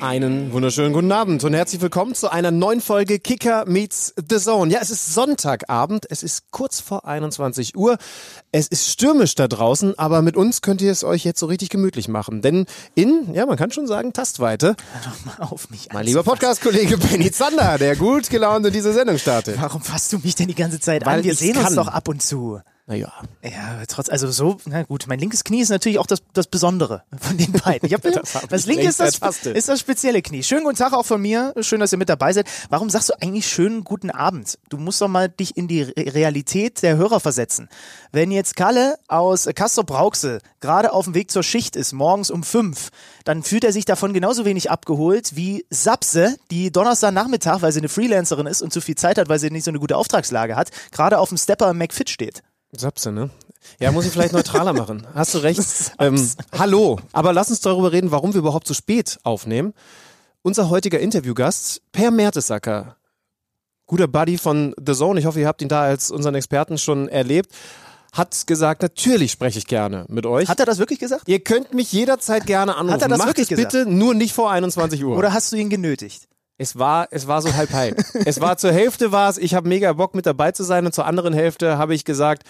Einen wunderschönen guten Abend und herzlich willkommen zu einer neuen Folge Kicker meets the Zone. Ja, es ist Sonntagabend, es ist kurz vor 21 Uhr. Es ist stürmisch da draußen, aber mit uns könnt ihr es euch jetzt so richtig gemütlich machen. Denn in, ja, man kann schon sagen, Tastweite. Hör doch mal auf mich. Mein lieber Podcast-Kollege Benny Zander, der gut gelaunt in diese Sendung startet. Warum fasst du mich denn die ganze Zeit Weil an? Wir sehen uns kann. doch ab und zu. Naja, Ja, trotz, also so, na gut, mein linkes Knie ist natürlich auch das, das Besondere von den beiden. Ich hab, Das das, hab linke ist das, ertastet. ist das spezielle Knie. Schönen guten Tag auch von mir. Schön, dass ihr mit dabei seid. Warum sagst du eigentlich schönen guten Abend? Du musst doch mal dich in die Re Realität der Hörer versetzen. Wenn jetzt Kalle aus Castro Brauxel gerade auf dem Weg zur Schicht ist, morgens um fünf, dann fühlt er sich davon genauso wenig abgeholt wie Sapse, die Donnerstagnachmittag, weil sie eine Freelancerin ist und zu viel Zeit hat, weil sie nicht so eine gute Auftragslage hat, gerade auf dem Stepper im McFit steht. Sapse, ne? Ja, muss ich vielleicht neutraler machen. Hast du recht. Ähm, hallo, aber lass uns darüber reden, warum wir überhaupt so spät aufnehmen. Unser heutiger Interviewgast, Per Mertesacker, guter Buddy von The Zone, ich hoffe, ihr habt ihn da als unseren Experten schon erlebt, hat gesagt, natürlich spreche ich gerne mit euch. Hat er das wirklich gesagt? ihr könnt mich jederzeit gerne anrufen. Hat er das Macht wirklich es bitte nur nicht vor 21 Uhr. Oder hast du ihn genötigt? Es war, es war so halb halb. es war zur Hälfte war es, ich habe mega Bock mit dabei zu sein und zur anderen Hälfte habe ich gesagt,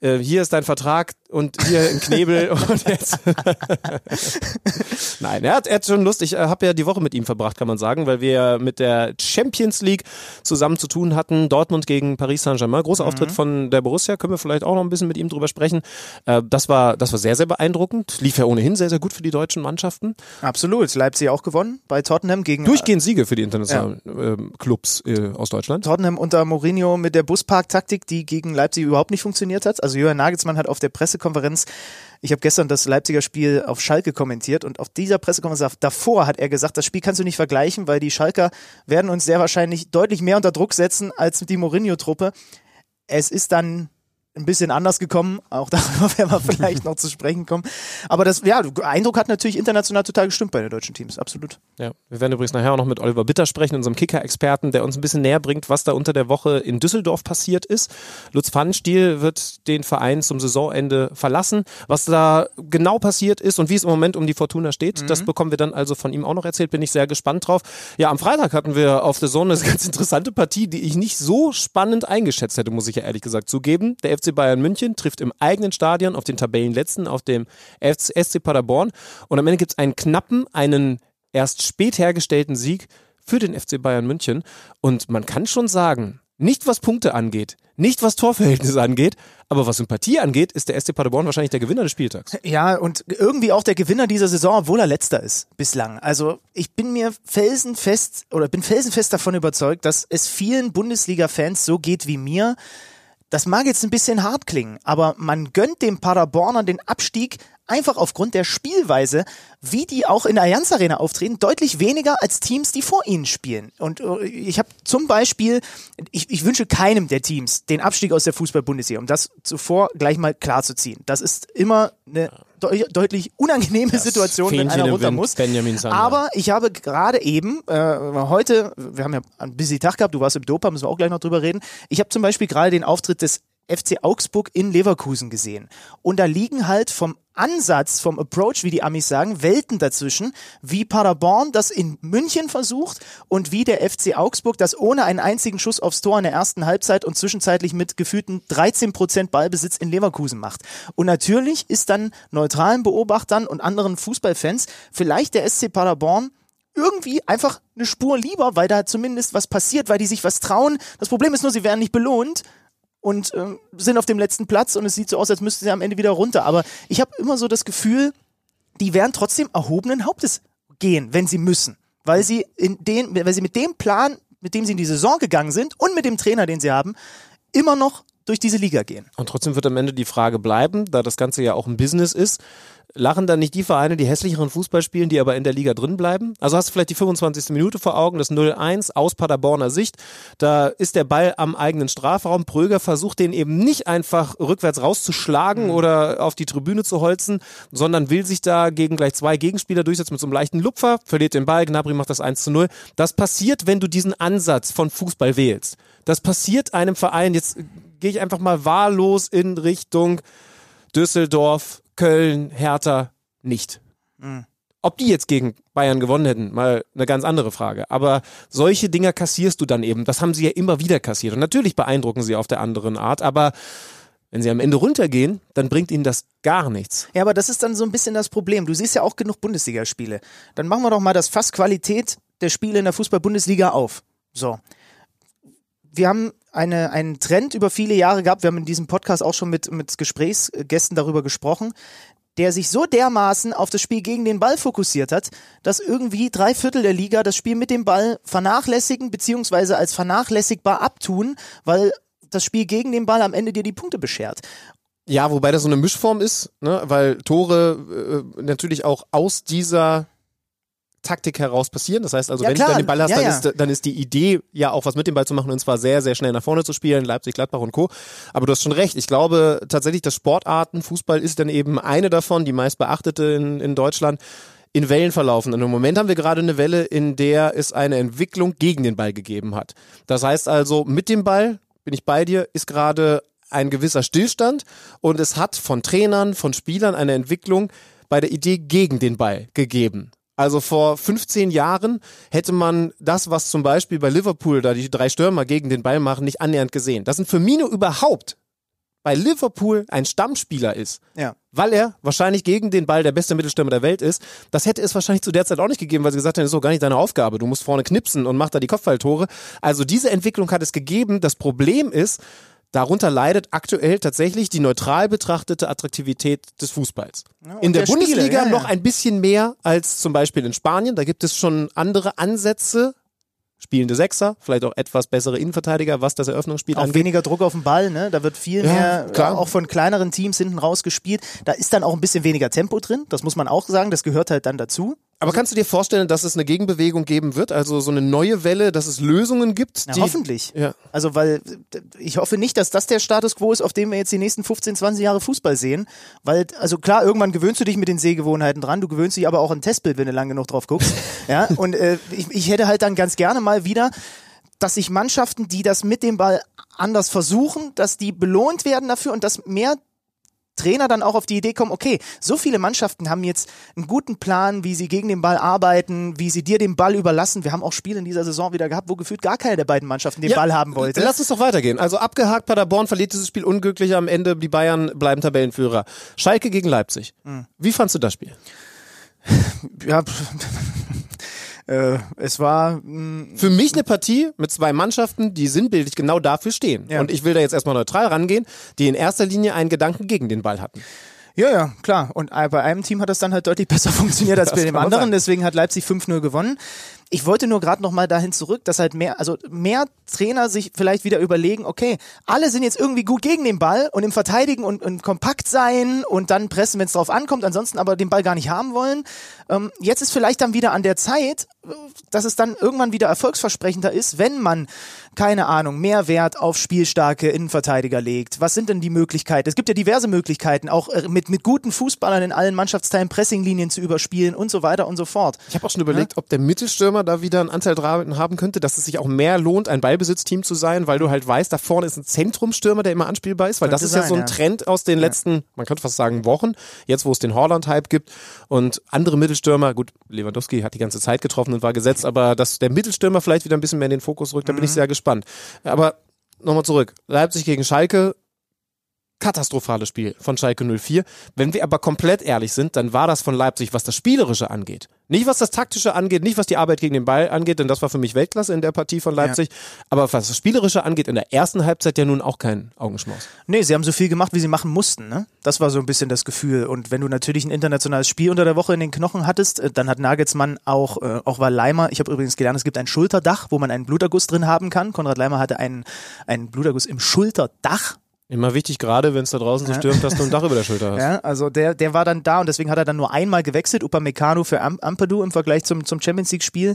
äh, hier ist dein Vertrag und hier ein Knebel und jetzt. Nein, er hat, er hat schon Lust. Ich äh, habe ja die Woche mit ihm verbracht, kann man sagen, weil wir ja mit der Champions League zusammen zu tun hatten. Dortmund gegen Paris Saint-Germain. Großer Auftritt von der Borussia. Können wir vielleicht auch noch ein bisschen mit ihm drüber sprechen. Äh, das war, das war sehr, sehr beeindruckend. Lief ja ohnehin sehr, sehr gut für die deutschen Mannschaften. Absolut. Leipzig auch gewonnen bei Tottenham gegen Durchgehend Siege für die internationalen ähm, Clubs aus Deutschland. Tottenham unter Mourinho mit der Buspark-Taktik, die gegen Leipzig überhaupt nicht funktioniert hat. Also Jürgen Nagelsmann hat auf der Pressekonferenz, ich habe gestern das Leipziger Spiel auf Schalke kommentiert und auf dieser Pressekonferenz davor hat er gesagt, das Spiel kannst du nicht vergleichen, weil die Schalker werden uns sehr wahrscheinlich deutlich mehr unter Druck setzen als die Mourinho-Truppe. Es ist dann ein bisschen anders gekommen, auch darüber werden wir vielleicht noch zu sprechen kommen. Aber das, ja, Eindruck hat natürlich international total gestimmt bei den deutschen Teams, absolut. Ja, wir werden übrigens nachher auch noch mit Oliver Bitter sprechen, unserem Kicker-Experten, der uns ein bisschen näher bringt, was da unter der Woche in Düsseldorf passiert ist. Lutz Pfannenstiel wird den Verein zum Saisonende verlassen. Was da genau passiert ist und wie es im Moment um die Fortuna steht, das bekommen wir dann also von ihm auch noch erzählt. Bin ich sehr gespannt drauf. Ja, am Freitag hatten wir auf der Zone eine ganz interessante Partie, die ich nicht so spannend eingeschätzt hätte, muss ich ja ehrlich gesagt zugeben. Der FC Bayern München trifft im eigenen Stadion auf den Tabellenletzten, auf dem SC Paderborn. Und am Ende gibt es einen knappen, einen erst spät hergestellten Sieg für den FC Bayern München. Und man kann schon sagen, nicht was Punkte angeht, nicht was Torverhältnisse angeht, aber was Sympathie angeht, ist der SC Paderborn wahrscheinlich der Gewinner des Spieltags. Ja, und irgendwie auch der Gewinner dieser Saison, obwohl er letzter ist bislang. Also ich bin mir felsenfest oder bin felsenfest davon überzeugt, dass es vielen Bundesliga-Fans so geht wie mir. Das mag jetzt ein bisschen hart klingen, aber man gönnt dem Paderborner den Abstieg einfach aufgrund der Spielweise, wie die auch in der Allianz Arena auftreten, deutlich weniger als Teams, die vor ihnen spielen. Und äh, ich habe zum Beispiel, ich, ich wünsche keinem der Teams den Abstieg aus der Fußball-Bundesliga, um das zuvor gleich mal klar zu ziehen. Das ist immer eine deu deutlich unangenehme Situation, wenn einer runter Wind, muss. Aber ich habe gerade eben, äh, heute, wir haben ja einen busy Tag gehabt, du warst im Dopa, müssen wir auch gleich noch drüber reden. Ich habe zum Beispiel gerade den Auftritt des FC Augsburg in Leverkusen gesehen. Und da liegen halt vom Ansatz, vom Approach, wie die Amis sagen, Welten dazwischen, wie Paderborn das in München versucht und wie der FC Augsburg das ohne einen einzigen Schuss aufs Tor in der ersten Halbzeit und zwischenzeitlich mit gefühlten 13% Ballbesitz in Leverkusen macht. Und natürlich ist dann neutralen Beobachtern und anderen Fußballfans vielleicht der SC Paderborn irgendwie einfach eine Spur lieber, weil da zumindest was passiert, weil die sich was trauen. Das Problem ist nur, sie werden nicht belohnt und ähm, sind auf dem letzten Platz und es sieht so aus, als müssten sie am Ende wieder runter. Aber ich habe immer so das Gefühl, die werden trotzdem erhobenen Hauptes gehen, wenn sie müssen. Weil sie in den, weil sie mit dem Plan, mit dem sie in die Saison gegangen sind und mit dem Trainer, den sie haben, immer noch durch diese Liga gehen. Und trotzdem wird am Ende die Frage bleiben, da das Ganze ja auch ein Business ist, lachen dann nicht die Vereine, die hässlicheren Fußball spielen, die aber in der Liga drin bleiben? Also hast du vielleicht die 25. Minute vor Augen, das 0-1 aus Paderborner Sicht. Da ist der Ball am eigenen Strafraum. Pröger versucht den eben nicht einfach rückwärts rauszuschlagen mhm. oder auf die Tribüne zu holzen, sondern will sich da gegen gleich zwei Gegenspieler durchsetzen mit so einem leichten Lupfer, verliert den Ball, Gnabry macht das 1 0. Das passiert, wenn du diesen Ansatz von Fußball wählst. Das passiert einem Verein, jetzt gehe ich einfach mal wahllos in Richtung Düsseldorf, Köln, Hertha nicht. Mhm. Ob die jetzt gegen Bayern gewonnen hätten, mal eine ganz andere Frage. Aber solche Dinger kassierst du dann eben. Das haben sie ja immer wieder kassiert. Und natürlich beeindrucken sie auf der anderen Art, aber wenn sie am Ende runtergehen, dann bringt ihnen das gar nichts. Ja, aber das ist dann so ein bisschen das Problem. Du siehst ja auch genug Bundesligaspiele. Dann machen wir doch mal das Fass Qualität der Spiele in der Fußball-Bundesliga auf. So. Wir haben eine, einen Trend über viele Jahre gehabt. Wir haben in diesem Podcast auch schon mit, mit Gesprächsgästen darüber gesprochen, der sich so dermaßen auf das Spiel gegen den Ball fokussiert hat, dass irgendwie drei Viertel der Liga das Spiel mit dem Ball vernachlässigen beziehungsweise als vernachlässigbar abtun, weil das Spiel gegen den Ball am Ende dir die Punkte beschert. Ja, wobei das so eine Mischform ist, ne? weil Tore äh, natürlich auch aus dieser Taktik heraus passieren. Das heißt also, ja, wenn klar. du dann den Ball hast, ja, dann, ja. Ist, dann ist die Idee ja auch was mit dem Ball zu machen und zwar sehr, sehr schnell nach vorne zu spielen, Leipzig, Gladbach und Co. Aber du hast schon recht. Ich glaube tatsächlich, dass Sportarten, Fußball ist dann eben eine davon, die meist beachtete in, in Deutschland in Wellen verlaufen. Und im Moment haben wir gerade eine Welle, in der es eine Entwicklung gegen den Ball gegeben hat. Das heißt also, mit dem Ball, bin ich bei dir, ist gerade ein gewisser Stillstand und es hat von Trainern, von Spielern eine Entwicklung bei der Idee gegen den Ball gegeben. Also vor 15 Jahren hätte man das, was zum Beispiel bei Liverpool, da die drei Stürmer gegen den Ball machen, nicht annähernd gesehen. Dass ein Firmino überhaupt bei Liverpool ein Stammspieler ist, ja. weil er wahrscheinlich gegen den Ball der beste Mittelstürmer der Welt ist, das hätte es wahrscheinlich zu der Zeit auch nicht gegeben, weil sie gesagt haben, das ist doch gar nicht deine Aufgabe, du musst vorne knipsen und mach da die Kopfballtore. Also diese Entwicklung hat es gegeben. Das Problem ist, Darunter leidet aktuell tatsächlich die neutral betrachtete Attraktivität des Fußballs. Ja, in der, der Bundesliga Spiele, ja, ja. noch ein bisschen mehr als zum Beispiel in Spanien. Da gibt es schon andere Ansätze. Spielende Sechser, vielleicht auch etwas bessere Innenverteidiger, was das Eröffnungsspiel auch angeht. weniger Druck auf den Ball, ne? Da wird viel mehr klar. auch von kleineren Teams hinten raus gespielt. Da ist dann auch ein bisschen weniger Tempo drin. Das muss man auch sagen. Das gehört halt dann dazu. Aber kannst du dir vorstellen, dass es eine Gegenbewegung geben wird, also so eine neue Welle, dass es Lösungen gibt? Na, hoffentlich. Ja. Also, weil ich hoffe nicht, dass das der Status quo ist, auf dem wir jetzt die nächsten 15, 20 Jahre Fußball sehen. Weil, also klar, irgendwann gewöhnst du dich mit den Sehgewohnheiten dran, du gewöhnst dich aber auch an Testbild, wenn du lange genug drauf guckst. ja, und äh, ich, ich hätte halt dann ganz gerne mal wieder, dass sich Mannschaften, die das mit dem Ball anders versuchen, dass die belohnt werden dafür und dass mehr Trainer dann auch auf die Idee kommen, okay, so viele Mannschaften haben jetzt einen guten Plan, wie sie gegen den Ball arbeiten, wie sie dir den Ball überlassen. Wir haben auch Spiele in dieser Saison wieder gehabt, wo gefühlt gar keine der beiden Mannschaften den ja, Ball haben wollte. Lass uns doch weitergehen. Also abgehakt, Paderborn verliert dieses Spiel unglücklich am Ende, die Bayern bleiben Tabellenführer. Schalke gegen Leipzig. Mhm. Wie fandst du das Spiel? Ja, äh, es war mh, mm, für mich eine Partie mit zwei Mannschaften, die sinnbildlich genau dafür stehen. Ja. Und ich will da jetzt erstmal neutral rangehen, die in erster Linie einen Gedanken gegen den Ball hatten. Ja, ja, klar. Und bei einem Team hat das dann halt deutlich besser funktioniert als bei dem anderen. Deswegen hat Leipzig 5-0 gewonnen. Ich wollte nur gerade noch mal dahin zurück, dass halt mehr, also mehr Trainer sich vielleicht wieder überlegen, okay, alle sind jetzt irgendwie gut gegen den Ball und im Verteidigen und, und kompakt sein und dann pressen, wenn es drauf ankommt, ansonsten aber den Ball gar nicht haben wollen. Ähm, jetzt ist vielleicht dann wieder an der Zeit, dass es dann irgendwann wieder erfolgsversprechender ist, wenn man keine Ahnung, mehr Wert auf spielstarke Innenverteidiger legt. Was sind denn die Möglichkeiten? Es gibt ja diverse Möglichkeiten, auch äh, mit, mit guten Fußballern in allen Mannschaftsteilen Pressinglinien zu überspielen und so weiter und so fort. Ich habe auch schon überlegt, ja? ob der Mittelstürmer da wieder einen Anteil dran haben könnte, dass es sich auch mehr lohnt, ein Ballbesitzteam zu sein, weil du halt weißt, da vorne ist ein Zentrumstürmer, der immer anspielbar ist, weil das ist sein, ja so ein ja. Trend aus den letzten, man könnte fast sagen, Wochen, jetzt wo es den Holland-Hype gibt und andere Mittelstürmer, gut, Lewandowski hat die ganze Zeit getroffen und war gesetzt, aber dass der Mittelstürmer vielleicht wieder ein bisschen mehr in den Fokus rückt, da bin ich mhm. sehr gespannt gespannt. Aber nochmal zurück. Leipzig gegen Schalke katastrophales Spiel von Schalke 04. Wenn wir aber komplett ehrlich sind, dann war das von Leipzig, was das Spielerische angeht. Nicht was das Taktische angeht, nicht was die Arbeit gegen den Ball angeht, denn das war für mich Weltklasse in der Partie von Leipzig. Ja. Aber was das Spielerische angeht, in der ersten Halbzeit ja nun auch kein Augenschmaus. Nee, sie haben so viel gemacht, wie sie machen mussten. Ne? Das war so ein bisschen das Gefühl. Und wenn du natürlich ein internationales Spiel unter der Woche in den Knochen hattest, äh, dann hat Nagelsmann auch, äh, auch war Leimer, ich habe übrigens gelernt, es gibt ein Schulterdach, wo man einen Bluterguss drin haben kann. Konrad Leimer hatte einen, einen Bluterguss im Schulterdach Immer wichtig, gerade wenn es da draußen so stürmt, dass du ein Dach über der Schulter hast. Ja, also der, der war dann da und deswegen hat er dann nur einmal gewechselt, Upamecano für Am Ampadu im Vergleich zum, zum Champions League Spiel.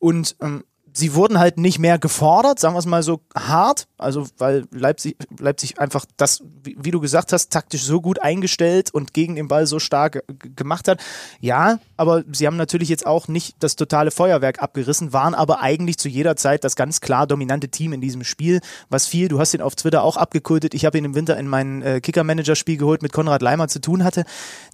Und ähm, sie wurden halt nicht mehr gefordert, sagen wir es mal so hart, also weil Leipzig, Leipzig einfach das, wie, wie du gesagt hast, taktisch so gut eingestellt und gegen den Ball so stark gemacht hat. Ja, aber sie haben natürlich jetzt auch nicht das totale Feuerwerk abgerissen, waren aber eigentlich zu jeder Zeit das ganz klar dominante Team in diesem Spiel. Was viel, du hast ihn auf Twitter auch abgekultet, ich habe ihn im Winter in mein äh, Kicker-Manager-Spiel geholt, mit Konrad Leimer zu tun hatte.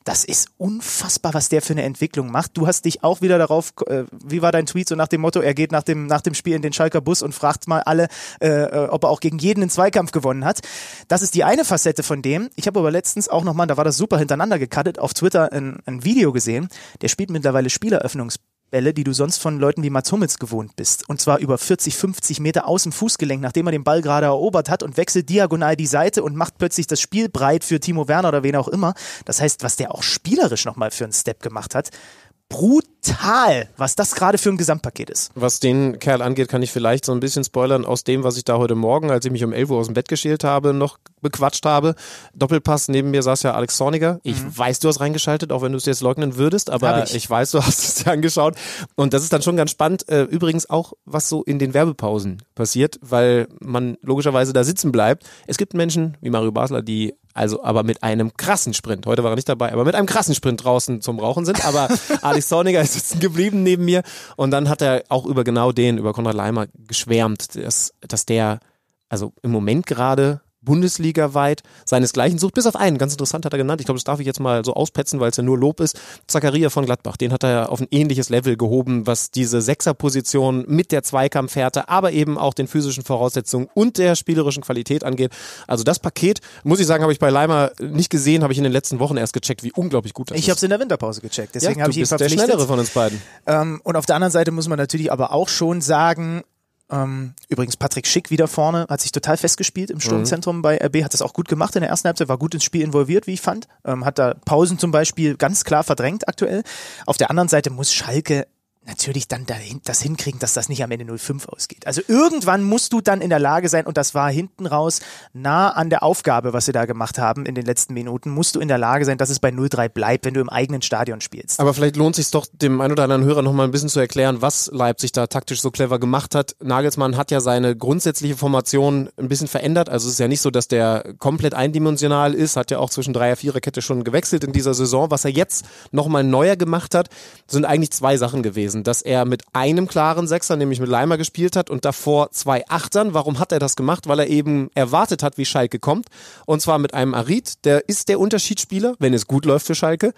Das ist unfassbar, was der für eine Entwicklung macht. Du hast dich auch wieder darauf, äh, wie war dein Tweet so nach dem Motto, er geht nach dem, nach dem Spiel in den Schalker Bus und fragt mal alle, äh, äh ob er auch gegen jeden einen Zweikampf gewonnen hat. Das ist die eine Facette von dem. Ich habe aber letztens auch nochmal, da war das super hintereinander gecuttet, auf Twitter ein, ein Video gesehen. Der spielt mittlerweile Spieleröffnungsbälle, die du sonst von Leuten wie Mats Hummels gewohnt bist. Und zwar über 40, 50 Meter aus dem Fußgelenk, nachdem er den Ball gerade erobert hat und wechselt diagonal die Seite und macht plötzlich das Spiel breit für Timo Werner oder wen auch immer. Das heißt, was der auch spielerisch nochmal für einen Step gemacht hat, brutal, was das gerade für ein Gesamtpaket ist. Was den Kerl angeht, kann ich vielleicht so ein bisschen spoilern aus dem, was ich da heute Morgen, als ich mich um 11 Uhr aus dem Bett geschält habe, noch bequatscht habe. Doppelpass, neben mir saß ja Alex Zorniger. Ich mhm. weiß, du hast reingeschaltet, auch wenn du es jetzt leugnen würdest, aber ich. ich. weiß, du hast es dir angeschaut. Und das ist dann schon ganz spannend. Äh, übrigens auch, was so in den Werbepausen passiert, weil man logischerweise da sitzen bleibt. Es gibt Menschen wie Mario Basler, die also aber mit einem krassen Sprint, heute war er nicht dabei, aber mit einem krassen Sprint draußen zum Rauchen sind. Aber Alex Zorniger ist sitzen geblieben neben mir und dann hat er auch über genau den, über Konrad Leimer geschwärmt, dass, dass der also im Moment gerade Bundesliga-weit seinesgleichen sucht, bis auf einen, ganz interessant hat er genannt, ich glaube, das darf ich jetzt mal so auspetzen, weil es ja nur Lob ist, Zakaria von Gladbach, den hat er auf ein ähnliches Level gehoben, was diese Sechserposition mit der Zweikampfhärte, aber eben auch den physischen Voraussetzungen und der spielerischen Qualität angeht. Also das Paket, muss ich sagen, habe ich bei Leimer nicht gesehen, habe ich in den letzten Wochen erst gecheckt, wie unglaublich gut das ich ist. Ich habe es in der Winterpause gecheckt, deswegen ja, habe ich ihn verpflichtet. der schnellere von uns beiden. Ähm, und auf der anderen Seite muss man natürlich aber auch schon sagen, ähm, übrigens Patrick Schick wieder vorne, hat sich total festgespielt im Sturmzentrum mhm. bei RB, hat das auch gut gemacht in der ersten Halbzeit, war gut ins Spiel involviert, wie ich fand. Ähm, hat da Pausen zum Beispiel ganz klar verdrängt aktuell. Auf der anderen Seite muss Schalke natürlich dann dahin, das hinkriegen, dass das nicht am Ende 0-5 ausgeht. Also irgendwann musst du dann in der Lage sein, und das war hinten raus nah an der Aufgabe, was sie da gemacht haben in den letzten Minuten, musst du in der Lage sein, dass es bei 0-3 bleibt, wenn du im eigenen Stadion spielst. Aber vielleicht lohnt es sich doch, dem ein oder anderen Hörer noch mal ein bisschen zu erklären, was Leipzig da taktisch so clever gemacht hat. Nagelsmann hat ja seine grundsätzliche Formation ein bisschen verändert. Also es ist ja nicht so, dass der komplett eindimensional ist, hat ja auch zwischen Dreier, Vierer Kette schon gewechselt in dieser Saison. Was er jetzt nochmal neuer gemacht hat, sind eigentlich zwei Sachen gewesen gewesen, dass er mit einem klaren Sechser, nämlich mit Leimer gespielt hat und davor zwei Achtern. Warum hat er das gemacht? Weil er eben erwartet hat, wie Schalke kommt. Und zwar mit einem Arid, der ist der Unterschiedsspieler, wenn es gut läuft für Schalke.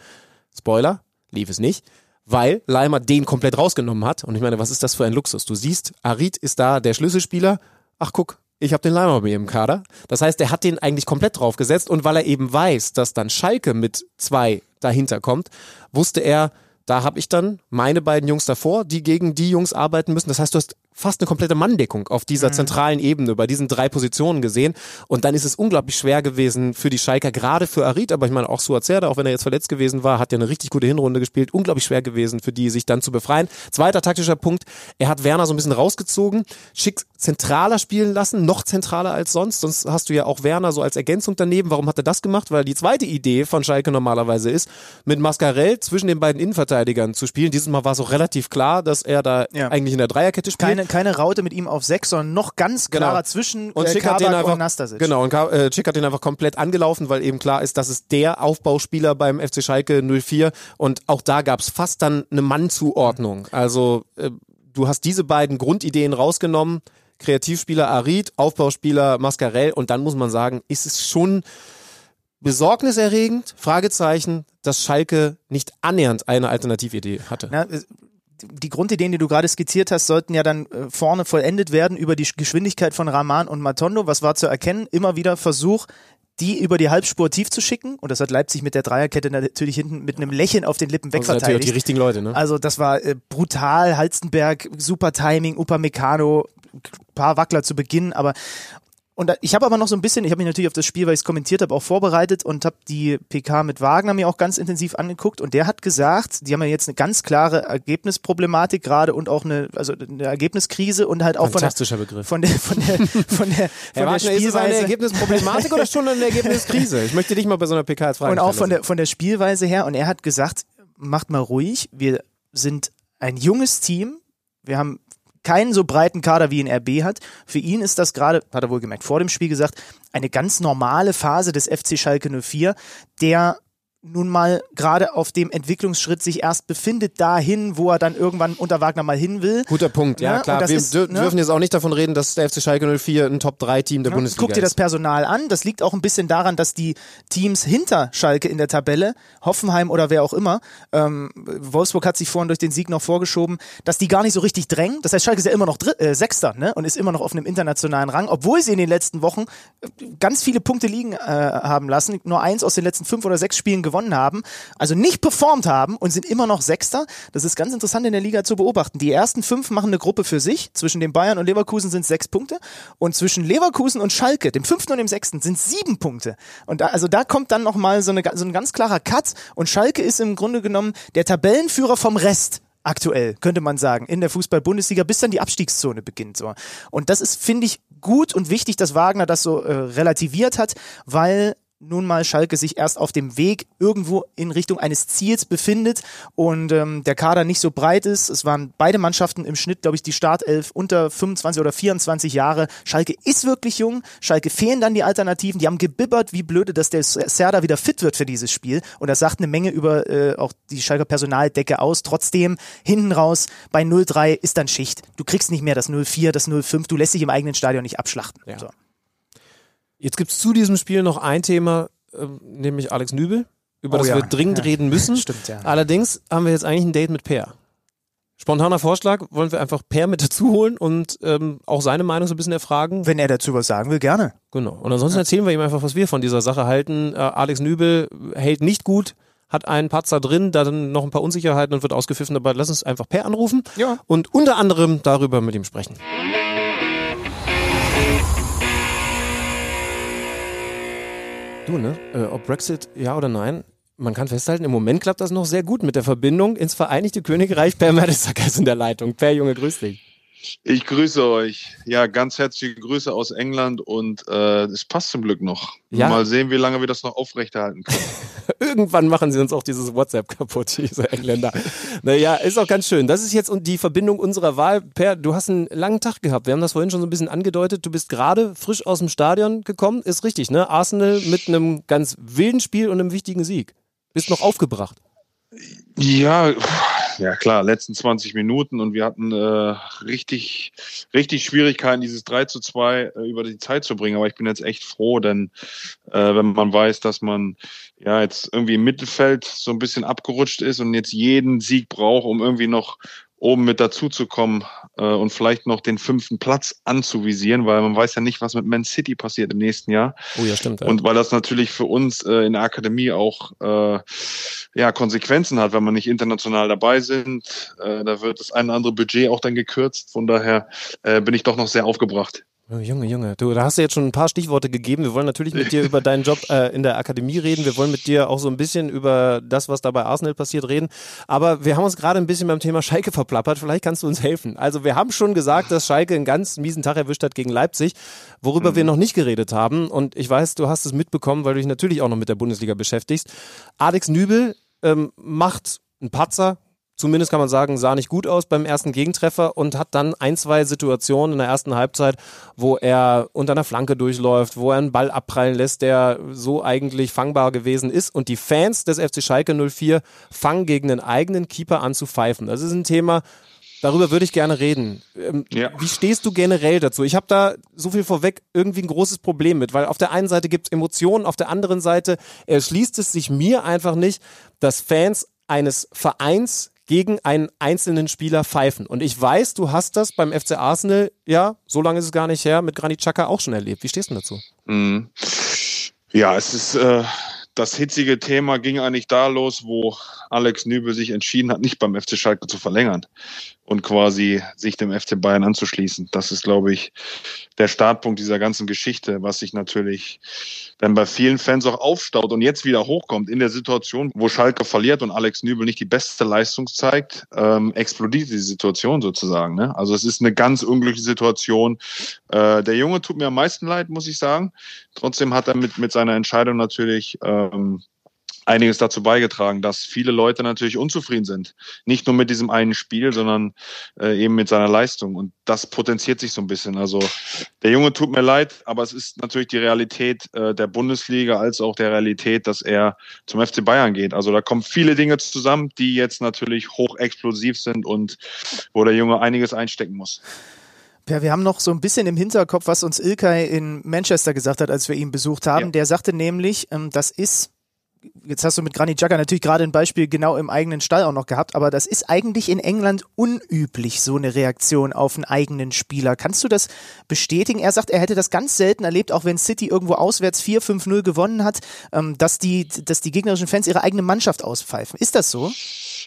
Spoiler, lief es nicht weil Leimer den komplett rausgenommen hat. Und ich meine, was ist das für ein Luxus? Du siehst, Arid ist da der Schlüsselspieler. Ach guck, ich habe den Leimer bei mir im Kader. Das heißt, er hat den eigentlich komplett draufgesetzt und weil er eben weiß, dass dann Schalke mit zwei dahinter kommt, wusste er, da habe ich dann meine beiden Jungs davor, die gegen die Jungs arbeiten müssen. Das heißt, du hast fast eine komplette Manndeckung auf dieser mhm. zentralen Ebene, bei diesen drei Positionen gesehen. Und dann ist es unglaublich schwer gewesen für die Schalker, gerade für Arid, aber ich meine auch Suazerda, auch wenn er jetzt verletzt gewesen war, hat ja eine richtig gute Hinrunde gespielt, unglaublich schwer gewesen für die, sich dann zu befreien. Zweiter taktischer Punkt, er hat Werner so ein bisschen rausgezogen, schick zentraler spielen lassen, noch zentraler als sonst, sonst hast du ja auch Werner so als Ergänzung daneben. Warum hat er das gemacht? Weil die zweite Idee von Schalke normalerweise ist, mit Mascarell zwischen den beiden Innenverteidigern zu spielen. Dieses Mal war es auch relativ klar, dass er da ja. eigentlich in der Dreierkette spielt. Keine keine Raute mit ihm auf sechs, sondern noch ganz genau. klarer genau. zwischen und äh, hat den einfach, und Nastasic. Genau, und äh, Schick hat den einfach komplett angelaufen, weil eben klar ist, dass es der Aufbauspieler beim FC Schalke 04 und auch da gab es fast dann eine Mannzuordnung. Also äh, du hast diese beiden Grundideen rausgenommen, Kreativspieler Arid, Aufbauspieler Mascarell und dann muss man sagen, ist es schon besorgniserregend, Fragezeichen, dass Schalke nicht annähernd eine Alternatividee hatte. Na, die Grundideen, die du gerade skizziert hast, sollten ja dann äh, vorne vollendet werden über die Geschwindigkeit von Rahman und Matondo. Was war zu erkennen? Immer wieder Versuch, die über die Halbspur tief zu schicken. Und das hat Leipzig mit der Dreierkette natürlich hinten mit einem Lächeln auf den Lippen wegverteidigt. Also natürlich die richtigen Leute, ne? Also das war äh, brutal. Halstenberg, super Timing, Upamecano, paar Wackler zu Beginn, aber Und ich habe aber noch so ein bisschen, ich habe mich natürlich auf das Spiel, weil ich es kommentiert habe, auch vorbereitet und habe die PK mit Wagner mir auch ganz intensiv angeguckt und der hat gesagt, die haben ja jetzt eine ganz klare Ergebnisproblematik gerade und auch eine, also eine Ergebniskrise und halt auch von der, Begriff. von der von der von der, von der, Herr Wagner, Spielweise. ist es eine Ergebnisproblematik oder schon eine Ergebniskrise? Ich möchte dich mal bei so einer PK als Frage und auch von der von der Spielweise her und er hat gesagt, macht mal ruhig, wir sind ein junges Team, wir haben keinen so breiten Kader wie in RB hat. Für ihn ist das gerade, hat er wohl gemerkt, vor dem Spiel gesagt, eine ganz normale Phase des FC Schalke 04, der nun mal gerade auf dem Entwicklungsschritt sich erst befindet, dahin, wo er dann irgendwann unter Wagner mal hin will. Guter Punkt, ja, Ja, klar. und das Wir ist, dür ne? dürfen jetzt auch nicht davon reden, dass der FC Schalke 04 ein Top-3-Team der Ja, Bundesliga Guck dir das ist. Personal an. Das liegt auch ein bisschen daran, dass die Teams hinter Schalke in der Tabelle, Hoffenheim oder wer auch immer, ähm, Wolfsburg hat sich vorhin durch den Sieg noch vorgeschoben, dass die gar nicht so richtig drängen. Das heißt, Schalke ist ja immer noch Dritt, äh, Sechster ne? und ist immer noch auf einem internationalen Rang, obwohl sie in den letzten Wochen äh, ganz viele Punkte liegen äh, haben lassen, nur eins aus den letzten fünf oder sechs Spielen gewonnen haben, also nicht performt haben und sind immer noch Sechster. Das ist ganz interessant in der Liga zu beobachten. Die ersten fünf machen eine Gruppe für sich. Zwischen den Bayern und Leverkusen sind sechs Punkte und zwischen Leverkusen und Schalke, dem fünften und dem sechsten, sind sieben Punkte. Und da, also da kommt dann nochmal so, so ein ganz klarer Cut und Schalke ist im Grunde genommen der Tabellenführer vom Rest aktuell, könnte man sagen, in der Fußball-Bundesliga, bis dann die Abstiegszone beginnt. So. Und das ist, finde ich, gut und wichtig, dass Wagner das so äh, relativiert hat, weil nun mal Schalke sich erst auf dem Weg irgendwo in Richtung eines Ziels befindet und ähm, der Kader nicht so breit ist. Es waren beide Mannschaften im Schnitt, glaube ich, die Startelf unter 25 oder 24 Jahre. Schalke ist wirklich jung. Schalke fehlen dann die Alternativen. Die haben gebibbert, wie blöde, dass der Serda wieder fit wird für dieses Spiel. Und das sagt eine Menge über äh, auch die Schalker Personaldecke aus. Trotzdem, hinten raus, bei 0-3 ist dann Schicht. Du kriegst nicht mehr das 0-4, das 0-5. Du lässt dich im eigenen Stadion nicht abschlachten. Ja. So. Jetzt gibt es zu diesem Spiel noch ein Thema, ähm, nämlich Alex Nübel, über Oh das ja, wir dringend ja. reden müssen. Stimmt, ja. Allerdings haben wir jetzt eigentlich ein Date mit Per. Spontaner Vorschlag, wollen wir einfach Per mit dazu holen und ähm, auch seine Meinung so ein bisschen erfragen? Wenn er dazu was sagen will, gerne. Genau. Und ansonsten erzählen wir ihm einfach, was wir von dieser Sache halten. Äh, Alex Nübel hält nicht gut, hat einen Patzer drin, da dann noch ein paar Unsicherheiten und wird ausgepfiffen. Aber lass uns einfach Per anrufen Ja. und unter anderem darüber mit ihm sprechen. Du, ne? Äh, ob Brexit ja oder nein, man kann festhalten, im Moment klappt das noch sehr gut mit der Verbindung ins Vereinigte Königreich. Per Mertesacker ist in der Leitung. Per Junge, grüß dich. Ich grüße euch. Ja, ganz herzliche Grüße aus England und äh, es passt zum Glück noch. Ja. Mal sehen, wie lange wir das noch aufrechterhalten können. Irgendwann machen sie uns auch dieses WhatsApp kaputt, diese Engländer. naja, ist auch ganz schön. Das ist jetzt die Verbindung unserer Wahl. Per, du hast einen langen Tag gehabt. Wir haben das vorhin schon so ein bisschen angedeutet. Du bist gerade frisch aus dem Stadion gekommen. Ist richtig, ne? Arsenal mit einem ganz wilden Spiel und einem wichtigen Sieg. Bist noch aufgebracht. ja, ja klar, letzten 20 Minuten und wir hatten äh, richtig, richtig Schwierigkeiten, dieses 3 zu 2 äh, über die Zeit zu bringen. Aber ich bin jetzt echt froh, denn äh, wenn man weiß, dass man ja jetzt irgendwie im Mittelfeld so ein bisschen abgerutscht ist und jetzt jeden Sieg braucht, um irgendwie noch oben mit dazu zu kommen äh, und vielleicht noch den fünften Platz anzuvisieren, weil man weiß ja nicht, was mit Man City passiert im nächsten Jahr. Oh ja, stimmt. Ja. Und weil das natürlich für uns äh, in der Akademie auch äh, ja, Konsequenzen hat, wenn wir nicht international dabei sind. Äh, da wird das ein oder andere Budget auch dann gekürzt. Von daher äh, bin ich doch noch sehr aufgebracht. Oh, Junge, Junge, du, da hast du jetzt schon ein paar Stichworte gegeben. Wir wollen natürlich mit dir über deinen Job äh, in der Akademie reden. Wir wollen mit dir auch so ein bisschen über das, was da bei Arsenal passiert, reden. Aber wir haben uns gerade ein bisschen beim Thema Schalke verplappert. Vielleicht kannst du uns helfen. Also wir haben schon gesagt, dass Schalke einen ganz miesen Tag erwischt hat gegen Leipzig, worüber wir noch nicht geredet haben. Und ich weiß, du hast es mitbekommen, weil du dich natürlich auch noch mit der Bundesliga beschäftigst. Alex Nübel ähm, macht einen Patzer, zumindest kann man sagen, sah nicht gut aus beim ersten Gegentreffer und hat dann ein, zwei Situationen in der ersten Halbzeit, wo er unter einer Flanke durchläuft, wo er einen Ball abprallen lässt, der so eigentlich fangbar gewesen ist. Und die Fans des FC Schalke 04 fangen gegen den eigenen Keeper an zu pfeifen. Das ist ein Thema, Darüber würde ich gerne reden. Ähm, Ja. Wie stehst du generell dazu? Ich habe da so viel vorweg irgendwie ein großes Problem mit, weil auf der einen Seite gibt es Emotionen, auf der anderen Seite erschließt es sich mir einfach nicht, dass Fans eines Vereins gegen einen einzelnen Spieler pfeifen. Und ich weiß, du hast das beim FC Arsenal, ja, so lange ist es gar nicht her, mit Granit Xhaka auch schon erlebt. Wie stehst du dazu? Mhm. Ja, es ist äh, das hitzige Thema ging eigentlich da los, wo Alex Nübel sich entschieden hat, nicht beim FC Schalke zu verlängern. Und quasi sich dem FC Bayern anzuschließen. Das ist, glaube ich, der Startpunkt dieser ganzen Geschichte, was sich natürlich dann bei vielen Fans auch aufstaut und jetzt wieder hochkommt in der Situation, wo Schalke verliert und Alex Nübel nicht die beste Leistung zeigt, ähm, explodiert die Situation sozusagen. Ne? Also es ist eine ganz unglückliche Situation. Äh, der Junge tut mir am meisten leid, muss ich sagen. Trotzdem hat er mit, mit seiner Entscheidung natürlich ähm, einiges dazu beigetragen, dass viele Leute natürlich unzufrieden sind. Nicht nur mit diesem einen Spiel, sondern äh, eben mit seiner Leistung. Und das potenziert sich so ein bisschen. Also der Junge tut mir leid, aber es ist natürlich die Realität äh, der Bundesliga als auch der Realität, dass er zum FC Bayern geht. Also da kommen viele Dinge zusammen, die jetzt natürlich hochexplosiv sind und wo der Junge einiges einstecken muss. Ja, wir haben noch so ein bisschen im Hinterkopf, was uns Ilkay in Manchester gesagt hat, als wir ihn besucht haben. Ja. Der sagte nämlich, ähm, das ist jetzt hast du mit Granit Xhaka natürlich gerade ein Beispiel genau im eigenen Stall auch noch gehabt, aber das ist eigentlich in England unüblich, so eine Reaktion auf einen eigenen Spieler. Kannst du das bestätigen? Er sagt, er hätte das ganz selten erlebt, auch wenn City irgendwo auswärts 4-5-0 gewonnen hat, ähm, dass, die, dass die gegnerischen Fans ihre eigene Mannschaft auspfeifen. Ist das so?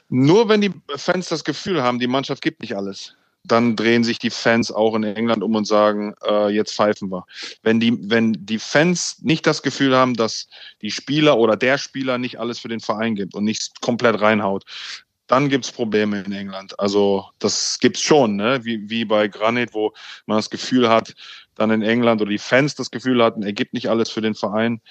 Nur wenn die Fans das Gefühl haben, die Mannschaft gibt nicht alles dann drehen sich die Fans auch in England um und sagen, äh, jetzt pfeifen wir. Wenn die, wenn die Fans nicht das Gefühl haben, dass die Spieler oder der Spieler nicht alles für den Verein gibt und nicht komplett reinhaut, dann gibt's Probleme in England. Also das gibt's schon, ne? wie, wie bei Granit, wo man das Gefühl hat, dann in England oder die Fans das Gefühl hatten, er gibt nicht alles für den Verein,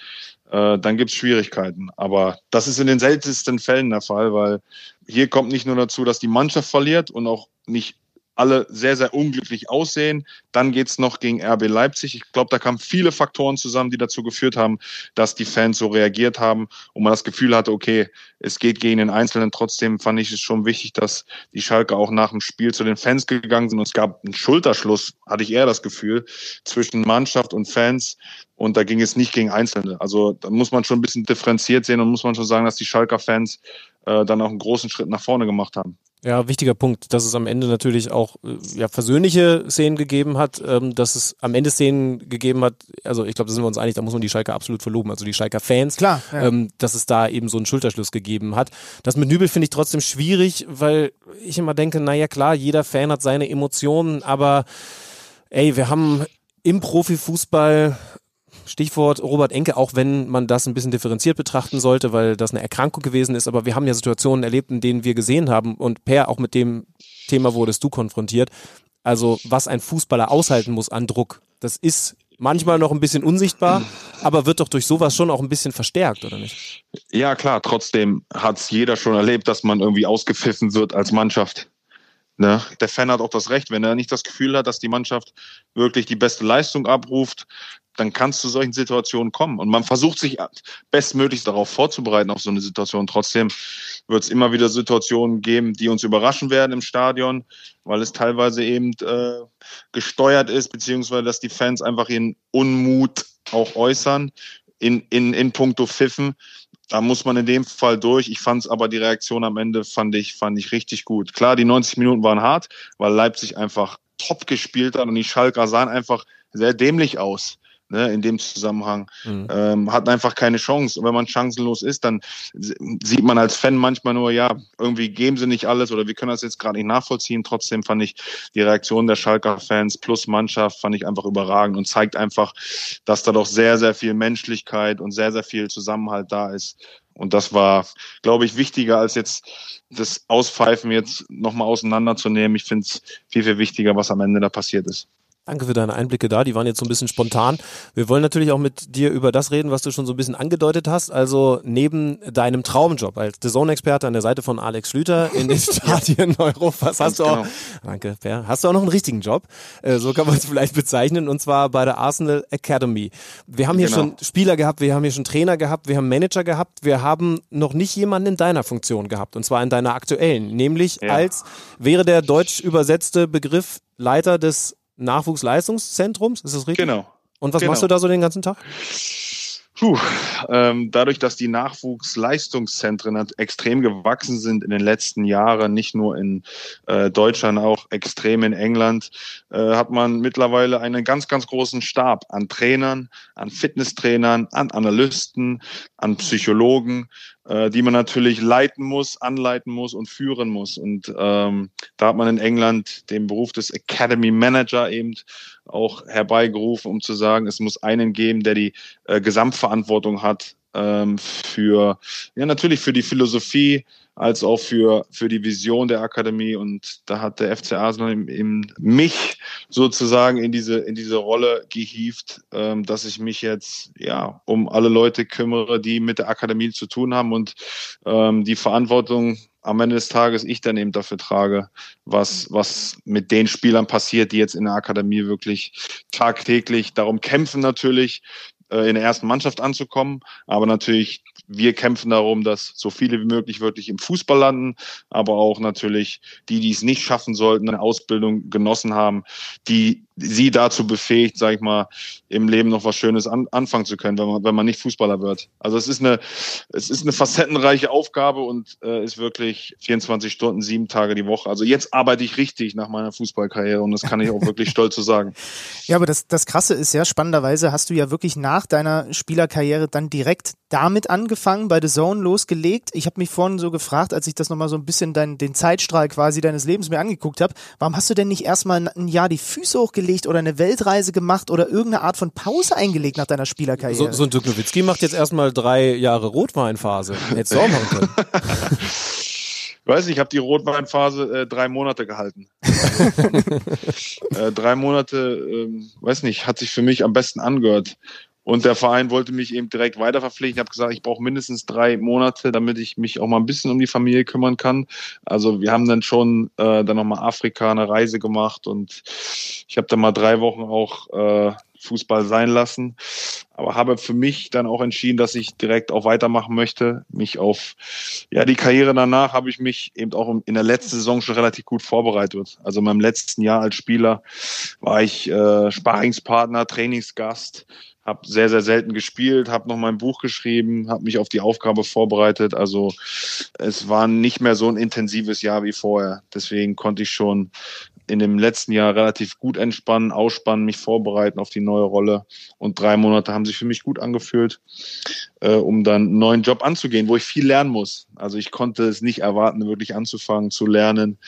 äh, dann gibt's Schwierigkeiten. Aber das ist in den seltensten Fällen der Fall, weil hier kommt nicht nur dazu, dass die Mannschaft verliert und auch nicht alle sehr, sehr unglücklich aussehen. Dann geht's noch gegen RB Leipzig. Ich glaube, da kamen viele Faktoren zusammen, die dazu geführt haben, dass die Fans so reagiert haben und man das Gefühl hatte, okay, es geht gegen den Einzelnen. Trotzdem fand ich es schon wichtig, dass die Schalke auch nach dem Spiel zu den Fans gegangen sind. Und es gab einen Schulterschluss, hatte ich eher das Gefühl, zwischen Mannschaft und Fans. Und da ging es nicht gegen Einzelne. Also da muss man schon ein bisschen differenziert sehen und muss man schon sagen, dass die Schalker Fans äh, dann auch einen großen Schritt nach vorne gemacht haben. Ja, wichtiger Punkt, dass es am Ende natürlich auch äh, ja, versöhnliche Szenen gegeben hat, ähm, dass es am Ende Szenen gegeben hat, also ich glaube, da sind wir uns einig, da muss man die Schalker absolut verloben, also die Schalker Fans, Klar, ja. ähm, dass es da eben so einen Schulterschluss gegeben hat. Das mit Nübel finde ich trotzdem schwierig, weil ich immer denke, naja klar, jeder Fan hat seine Emotionen, aber ey, wir haben im Profifußball Stichwort Robert Enke, auch wenn man das ein bisschen differenziert betrachten sollte, weil das eine Erkrankung gewesen ist, aber wir haben ja Situationen erlebt, in denen wir gesehen haben und Per, auch mit dem Thema wurdest du konfrontiert. Also, was ein Fußballer aushalten muss an Druck, das ist manchmal noch ein bisschen unsichtbar, aber wird doch durch sowas schon auch ein bisschen verstärkt, oder nicht? Ja, klar, trotzdem hat es jeder schon erlebt, dass man irgendwie ausgepfiffen wird als Mannschaft. Ne? Der Fan hat auch das Recht, wenn er nicht das Gefühl hat, dass die Mannschaft wirklich die beste Leistung abruft, dann kann es zu solchen Situationen kommen. Und man versucht sich bestmöglichst darauf vorzubereiten, auf so eine Situation. Trotzdem wird es immer wieder Situationen geben, die uns überraschen werden im Stadion, weil es teilweise eben äh, gesteuert ist, beziehungsweise dass die Fans einfach ihren Unmut auch äußern in, in, in puncto Pfiffen. Da muss man in dem Fall durch. Ich fand es aber die Reaktion am Ende fand ich, fand ich richtig gut. Klar, die 90 Minuten waren hart, weil Leipzig einfach top gespielt hat und die Schalker sahen einfach sehr dämlich aus ne, in dem Zusammenhang. Mhm. Ähm, hat einfach keine Chance. Und wenn man chancenlos ist, dann sieht man als Fan manchmal nur, ja, irgendwie geben sie nicht alles oder wir können das jetzt gerade nicht nachvollziehen. Trotzdem fand ich die Reaktion der Schalker Fans plus Mannschaft fand ich einfach überragend und zeigt einfach, dass da doch sehr, sehr viel Menschlichkeit und sehr, sehr viel Zusammenhalt da ist. Und das war, glaube ich, wichtiger als jetzt das Auspfeifen jetzt nochmal auseinanderzunehmen. Ich finde es viel, viel wichtiger, was am Ende da passiert ist. Danke für deine Einblicke da. Die waren jetzt so ein bisschen spontan. Wir wollen natürlich auch mit dir über das reden, was du schon so ein bisschen angedeutet hast. Also neben deinem Traumjob als The Zone-Experte an der Seite von Alex Schlüter in den Stadien Europas hast du auch, genau. danke, Per, hast du auch noch einen richtigen Job. Äh, so kann man es vielleicht bezeichnen. Und zwar bei der Arsenal Academy. Wir haben hier genau. schon Spieler gehabt, wir haben hier schon Trainer gehabt, wir haben Manager gehabt. Wir haben noch nicht jemanden in deiner Funktion gehabt. Und zwar in deiner aktuellen. Nämlich ja. als wäre der deutsch übersetzte Begriff Leiter des Nachwuchsleistungszentrums, ist das richtig? Genau. Und was genau. machst du da so den ganzen Tag? Puh, ähm, dadurch, dass die Nachwuchsleistungszentren extrem gewachsen sind in den letzten Jahren, nicht nur in äh, Deutschland, auch extrem in England, äh, hat man mittlerweile einen ganz, ganz großen Stab an Trainern, an Fitnesstrainern, an Analysten, an Psychologen, äh, die man natürlich leiten muss, anleiten muss und führen muss. Und ähm, da hat man in England den Beruf des Academy Manager eben auch herbeigerufen, um zu sagen, es muss einen geben, der die äh, Gesamtverantwortung hat ähm, für, ja, natürlich für die Philosophie, als auch für, für die Vision der Akademie. Und da hat der FC Arsenal eben mich sozusagen in diese, in diese Rolle gehievt, ähm, dass ich mich jetzt ja um alle Leute kümmere, die mit der Akademie zu tun haben und ähm, die Verantwortung am Ende des Tages ich dann eben dafür trage, was, was mit den Spielern passiert, die jetzt in der Akademie wirklich tagtäglich darum kämpfen natürlich, äh, in der ersten Mannschaft anzukommen. Aber natürlich, wir kämpfen darum, dass so viele wie möglich wirklich im Fußball landen, aber auch natürlich die, die es nicht schaffen sollten, eine Ausbildung genossen haben, die sie dazu befähigt, sag ich mal, im Leben noch was Schönes an, anfangen zu können, wenn man, wenn man nicht Fußballer wird. Also es ist eine, es ist eine facettenreiche Aufgabe und äh, ist wirklich 24 Stunden, sieben Tage die Woche. Also jetzt arbeite ich richtig nach meiner Fußballkarriere und das kann ich auch wirklich stolz zu sagen. Ja, aber das, das Krasse ist ja, spannenderweise hast du ja wirklich nach deiner Spielerkarriere dann direkt damit angefangen, bei The Zone losgelegt. Ich habe mich vorhin so gefragt, als ich das nochmal so ein bisschen dein, den Zeitstrahl quasi deines Lebens mir angeguckt habe, warum hast du denn nicht erstmal ein Jahr die Füße hochgelegt oder eine Weltreise gemacht oder irgendeine Art von Pause eingelegt nach deiner Spielerkarriere? So, so ein Dirk Nowitzki macht jetzt erstmal drei Jahre Rotweinphase. Hättest du auch machen können. weiß nicht, ich habe die Rotweinphase äh, drei Monate gehalten. äh, drei Monate, äh, weiß nicht, hat sich für mich am besten angehört. Und der Verein wollte mich eben direkt weiter verpflichten. Ich habe gesagt, ich brauche mindestens drei Monate, damit ich mich auch mal ein bisschen um die Familie kümmern kann. Also wir haben dann schon äh, dann nochmal Afrika eine Reise gemacht und ich habe dann mal drei Wochen auch äh, Fußball sein lassen. Aber habe für mich dann auch entschieden, dass ich direkt auch weitermachen möchte. Mich auf ja die Karriere danach habe ich mich eben auch in der letzten Saison schon relativ gut vorbereitet. Also in meinem letzten Jahr als Spieler war ich äh, Sparingspartner, Trainingsgast habe sehr, sehr selten gespielt, habe noch mein Buch geschrieben, habe mich auf die Aufgabe vorbereitet. Also es war nicht mehr so ein intensives Jahr wie vorher. Deswegen konnte ich schon in dem letzten Jahr relativ gut entspannen, ausspannen, mich vorbereiten auf die neue Rolle. Und drei Monate haben sich für mich gut angefühlt, äh, um dann einen neuen Job anzugehen, wo ich viel lernen muss. Also ich konnte es nicht erwarten, wirklich anzufangen, zu lernen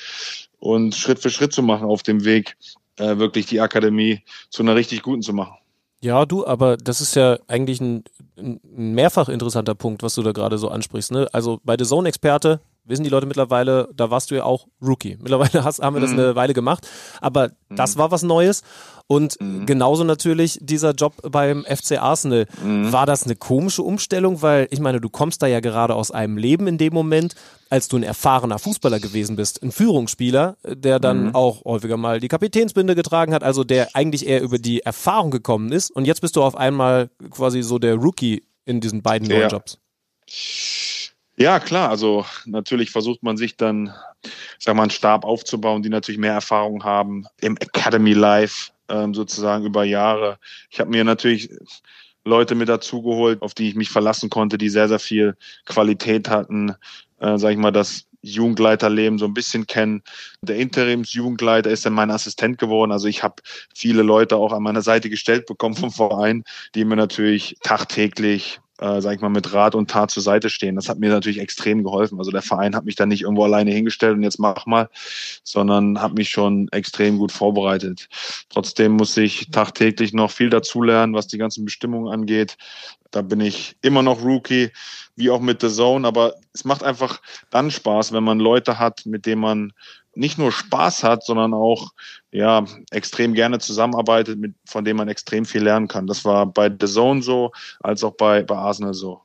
und Schritt für Schritt zu machen auf dem Weg, äh, wirklich die Akademie zu einer richtig guten zu machen. Ja, du, aber das ist ja eigentlich ein, ein mehrfach interessanter Punkt, was du da gerade so ansprichst. Ne? Also bei The Zone-Experte wissen die Leute mittlerweile, da warst du ja auch Rookie. Mittlerweile hast, haben wir das mhm. eine Weile gemacht, aber mhm. das war was Neues. Und mhm. genauso natürlich dieser Job beim FC Arsenal. Mhm. War das eine komische Umstellung? Weil ich meine, du kommst da ja gerade aus einem Leben in dem Moment, als du ein erfahrener Fußballer gewesen bist, ein Führungsspieler, der dann mhm. auch häufiger mal die Kapitänsbinde getragen hat, also der eigentlich eher über die Erfahrung gekommen ist. Und jetzt bist du auf einmal quasi so der Rookie in diesen beiden neuen Jobs. Ja, klar. Also natürlich versucht man sich dann, sag mal, einen Stab aufzubauen, die natürlich mehr Erfahrung haben im Academy Life ähm, sozusagen über Jahre. Ich habe mir natürlich Leute mit dazugeholt, auf die ich mich verlassen konnte, die sehr, sehr viel Qualität hatten, äh, sag ich mal, das Jugendleiterleben so ein bisschen kennen. Der Interimsjugendleiter ist dann mein Assistent geworden. Also ich habe viele Leute auch an meiner Seite gestellt bekommen vom Verein, die mir natürlich tagtäglich äh, sag ich mal, mit Rat und Tat zur Seite stehen. Das hat mir natürlich extrem geholfen. Also der Verein hat mich da nicht irgendwo alleine hingestellt und jetzt mach mal, sondern hat mich schon extrem gut vorbereitet. Trotzdem muss ich tagtäglich noch viel dazulernen, was die ganzen Bestimmungen angeht. Da bin ich immer noch Rookie, wie auch mit The Zone, aber es macht einfach dann Spaß, wenn man Leute hat, mit denen man nicht nur Spaß hat, sondern auch ja extrem gerne zusammenarbeitet, mit, von dem man extrem viel lernen kann. Das war bei The Zone so, als auch bei, bei Arsenal so.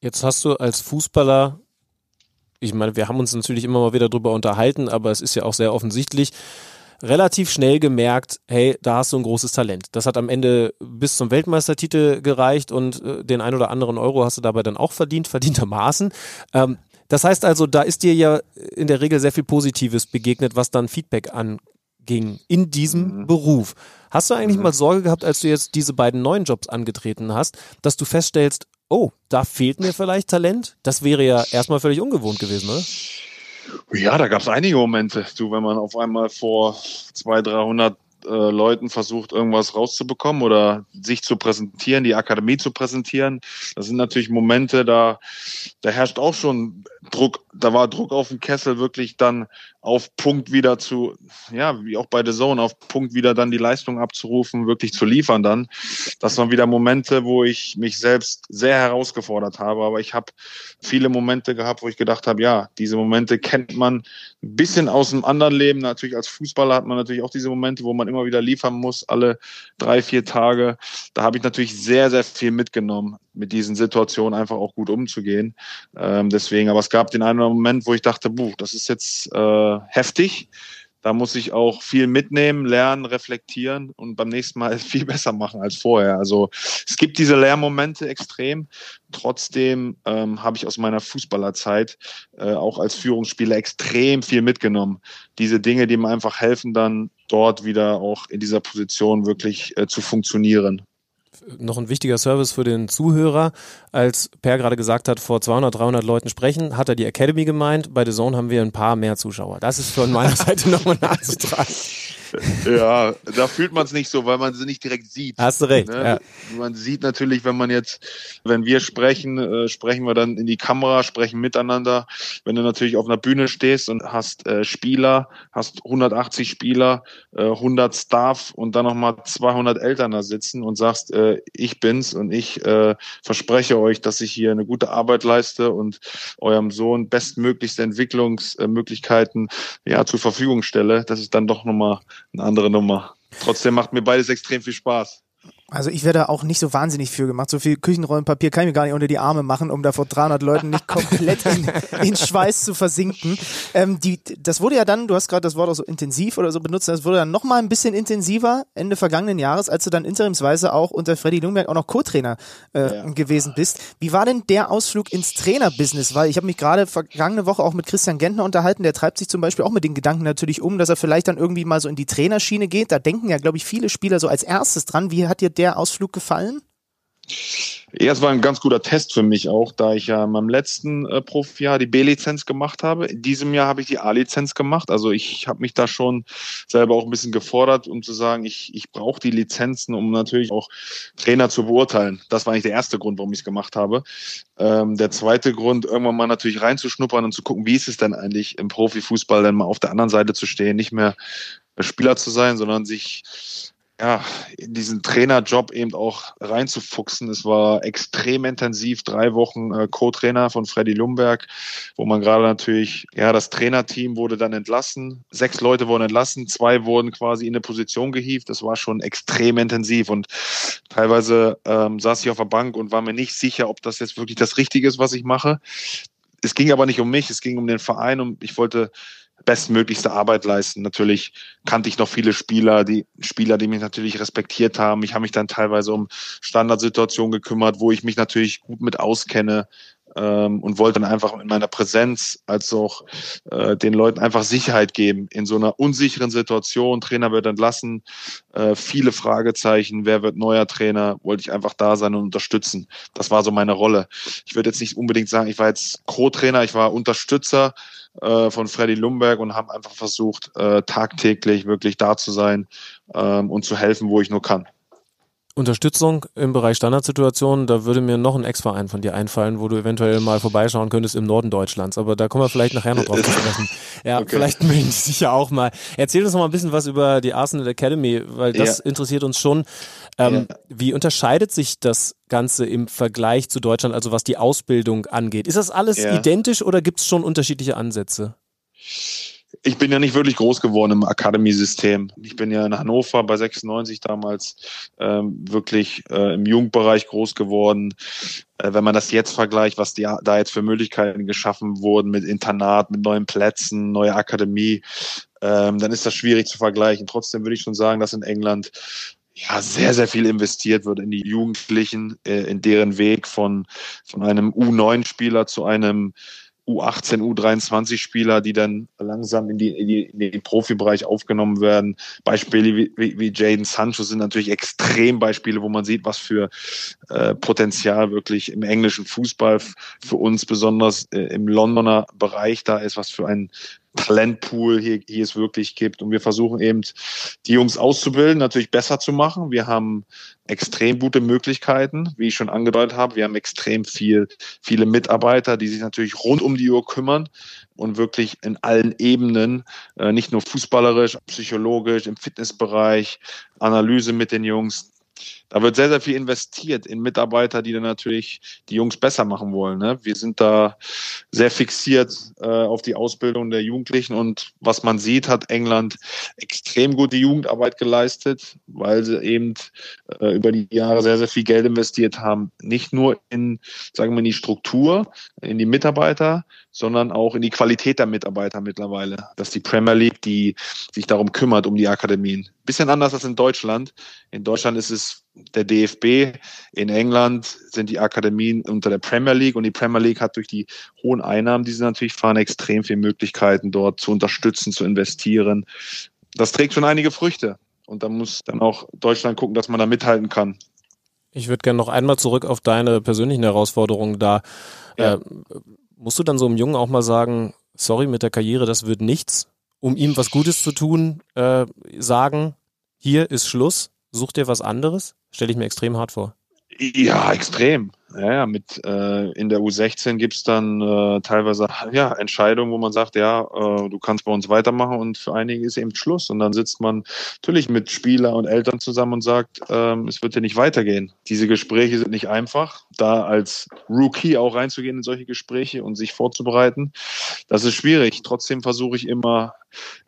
Jetzt hast du als Fußballer, ich meine, wir haben uns natürlich immer mal wieder darüber unterhalten, aber es ist ja auch sehr offensichtlich, relativ schnell gemerkt, hey, da hast du ein großes Talent. Das hat am Ende bis zum Weltmeistertitel gereicht und äh, den ein oder anderen Euro hast du dabei dann auch verdient, verdientermaßen. Ähm, das heißt also, da ist dir ja in der Regel sehr viel Positives begegnet, was dann Feedback anging in diesem mhm. Beruf. Hast du eigentlich mhm. mal Sorge gehabt, als du jetzt diese beiden neuen Jobs angetreten hast, dass du feststellst, oh, da fehlt mir vielleicht Talent? Das wäre ja erstmal völlig ungewohnt gewesen, oder? Ja, da gab es einige Momente. Du, wenn man auf einmal vor 200, 300 äh, Leuten versucht, irgendwas rauszubekommen oder sich zu präsentieren, die Akademie zu präsentieren. Das sind natürlich Momente, da, da herrscht auch schon Druck, da war Druck auf dem Kessel wirklich dann auf Punkt wieder zu, ja, wie auch bei The Zone, auf Punkt wieder dann die Leistung abzurufen, wirklich zu liefern dann. Das waren wieder Momente, wo ich mich selbst sehr herausgefordert habe, aber ich habe viele Momente gehabt, wo ich gedacht habe, ja, diese Momente kennt man ein bisschen aus dem anderen Leben. Natürlich als Fußballer hat man natürlich auch diese Momente, wo man immer wieder liefern muss, alle drei, vier Tage. Da habe ich natürlich sehr, sehr viel mitgenommen, mit diesen Situationen einfach auch gut umzugehen. Ähm, deswegen, aber es gab den einen Moment, wo ich dachte, buh, das ist jetzt äh, heftig. Da muss ich auch viel mitnehmen, lernen, reflektieren und beim nächsten Mal viel besser machen als vorher. Also es gibt diese Lehrmomente extrem. Trotzdem ähm, habe ich aus meiner Fußballerzeit äh, auch als Führungsspieler extrem viel mitgenommen. Diese Dinge, die mir einfach helfen, dann dort wieder auch in dieser Position wirklich äh, zu funktionieren noch ein wichtiger Service für den Zuhörer. Als Per gerade gesagt hat, vor 200, 300 Leuten sprechen, hat er die Academy gemeint. Bei The Zone haben wir ein paar mehr Zuschauer. Das ist von meiner Seite nochmal nachzutragen. Ja, da fühlt man es nicht so, weil man sie nicht direkt sieht. Hast du recht. Ne? Ja. Man sieht natürlich, wenn man jetzt, wenn wir sprechen, äh, sprechen wir dann in die Kamera, sprechen miteinander. Wenn du natürlich auf einer Bühne stehst und hast äh, Spieler, hast 180 Spieler, äh, 100 Staff und dann nochmal 200 Eltern da sitzen und sagst, äh, ich bin's und ich äh, verspreche euch, dass ich hier eine gute Arbeit leiste und eurem Sohn bestmöglichste Entwicklungsmöglichkeiten ja zur Verfügung stelle. Das ist dann doch nochmal eine andere Nummer. Trotzdem macht mir beides extrem viel Spaß. Also ich werde auch nicht so wahnsinnig für gemacht. So viel Küchenrollenpapier kann ich mir gar nicht unter die Arme machen, um da vor 300 Leuten nicht komplett in, in Schweiß zu versinken. Ähm, die, das wurde ja dann, du hast gerade das Wort auch so intensiv oder so benutzt, das wurde dann nochmal ein bisschen intensiver Ende vergangenen Jahres, als du dann interimsweise auch unter Freddy Lungberg auch noch Co-Trainer äh, ja. gewesen bist. Wie war denn der Ausflug ins Trainerbusiness? Weil ich habe mich gerade vergangene Woche auch mit Christian Gentner unterhalten, der treibt sich zum Beispiel auch mit den Gedanken natürlich um, dass er vielleicht dann irgendwie mal so in die Trainerschiene geht. Da denken ja, glaube ich, viele Spieler so als erstes dran. Wie hat dir der Ausflug gefallen? Ja, es war ein ganz guter Test für mich auch, da ich ja in meinem letzten äh, Profijahr die B-Lizenz gemacht habe. In diesem Jahr habe ich die A-Lizenz gemacht. Also ich habe mich da schon selber auch ein bisschen gefordert, um zu sagen, ich, ich brauche die Lizenzen, um natürlich auch Trainer zu beurteilen. Das war eigentlich der erste Grund, warum ich es gemacht habe. Ähm, der zweite Grund, irgendwann mal natürlich reinzuschnuppern und zu gucken, wie ist es denn eigentlich im Profifußball, denn mal auf der anderen Seite zu stehen, nicht mehr Spieler zu sein, sondern sich ja, in diesen Trainerjob eben auch reinzufuchsen. Es war extrem intensiv, drei Wochen äh, Co-Trainer von Freddy Lumberg, wo man gerade natürlich, ja, das Trainerteam wurde dann entlassen. Sechs Leute wurden entlassen, zwei wurden quasi in eine Position gehievt. Das war schon extrem intensiv und teilweise ähm, saß ich auf der Bank und war mir nicht sicher, ob das jetzt wirklich das Richtige ist, was ich mache. Es ging aber nicht um mich, es ging um den Verein und ich wollte bestmöglichste Arbeit leisten. Natürlich kannte ich noch viele Spieler, die Spieler, die mich natürlich respektiert haben. Ich habe mich dann teilweise um Standardsituationen gekümmert, wo ich mich natürlich gut mit auskenne ähm, und wollte dann einfach in meiner Präsenz als auch äh, den Leuten einfach Sicherheit geben in so einer unsicheren Situation. Trainer wird entlassen, äh, viele Fragezeichen, wer wird neuer Trainer, wollte ich einfach da sein und unterstützen. Das war so meine Rolle. Ich würde jetzt nicht unbedingt sagen, ich war jetzt Co-Trainer, ich war Unterstützer äh, von Freddy Lumberg und habe einfach versucht, äh, tagtäglich wirklich da zu sein ähm, und zu helfen, wo ich nur kann. Unterstützung im Bereich Standardsituationen, da würde mir noch ein Ex-Verein von dir einfallen, wo du eventuell mal vorbeischauen könntest im Norden Deutschlands. Aber da kommen wir vielleicht nachher noch drauf zu sprechen. Ja, okay. vielleicht die sich ja auch mal. Erzähl uns noch mal ein bisschen was über die Arsenal Academy, weil das ja. interessiert uns schon. Ähm, ja. Wie unterscheidet sich das Ganze im Vergleich zu Deutschland, also was die Ausbildung angeht? Ist das alles ja. identisch oder gibt es schon unterschiedliche Ansätze? Ich bin ja nicht wirklich groß geworden im Academy-System. Ich bin ja in Hannover bei 96 damals ähm, wirklich äh, im Jugendbereich groß geworden. Äh, wenn man das jetzt vergleicht, was die, da jetzt für Möglichkeiten geschaffen wurden mit Internat, mit neuen Plätzen, neue Akademie, ähm, dann ist das schwierig zu vergleichen. Trotzdem würde ich schon sagen, dass in England ja, sehr, sehr viel investiert wird in die Jugendlichen, äh, in deren Weg von, von einem U9-Spieler zu einem U18, U23 Spieler, die dann langsam in, die, in, die, in den Profibereich aufgenommen werden. Beispiele wie, wie, wie Jaden Sancho sind natürlich Extrembeispiele, wo man sieht, was für äh, Potenzial wirklich im englischen Fußball für uns besonders äh, im Londoner Bereich da ist, was für ein Talentpool hier, hier es wirklich gibt. Und wir versuchen eben, die Jungs auszubilden, natürlich besser zu machen. Wir haben extrem gute Möglichkeiten, wie ich schon angedeutet habe. Wir haben extrem viel, viele Mitarbeiter, die sich natürlich rund um die Uhr kümmern und wirklich in allen Ebenen, äh, nicht nur fußballerisch, psychologisch, im Fitnessbereich, Analyse mit den Jungs, da wird sehr, sehr viel investiert in Mitarbeiter, die dann natürlich die Jungs besser machen wollen. Ne? Wir sind da sehr fixiert äh, auf die Ausbildung der Jugendlichen und was man sieht, hat England extrem gute Jugendarbeit geleistet, weil sie eben äh, über die Jahre sehr, sehr viel Geld investiert haben. Nicht nur in, sagen wir, in die Struktur, in die Mitarbeiter, sondern auch in die Qualität der Mitarbeiter mittlerweile. Dass die Premier League, die sich darum kümmert, um die Akademien. Bisschen anders als in Deutschland. In Deutschland ist es der DFB. In England sind die Akademien unter der Premier League und die Premier League hat durch die hohen Einnahmen, die sie natürlich fahren, extrem viele Möglichkeiten dort zu unterstützen, zu investieren. Das trägt schon einige Früchte. Und da muss dann auch Deutschland gucken, dass man da mithalten kann. Ich würde gerne noch einmal zurück auf deine persönlichen Herausforderungen da. Ja. Äh, musst du dann so einem Jungen auch mal sagen, sorry mit der Karriere, das wird nichts, um ihm was Gutes zu tun, äh, sagen, hier ist Schluss, such dir was anderes? Stelle ich mir extrem hart vor. Ja, extrem. Ja, mit äh, in der U16 gibt's dann äh, teilweise ja, Entscheidungen, wo man sagt, ja, äh, du kannst bei uns weitermachen und für einige ist eben Schluss. Und dann sitzt man natürlich mit Spieler und Eltern zusammen und sagt, ähm, es wird dir nicht weitergehen. Diese Gespräche sind nicht einfach. Da als Rookie auch reinzugehen in solche Gespräche und sich vorzubereiten, das ist schwierig. Trotzdem versuche ich immer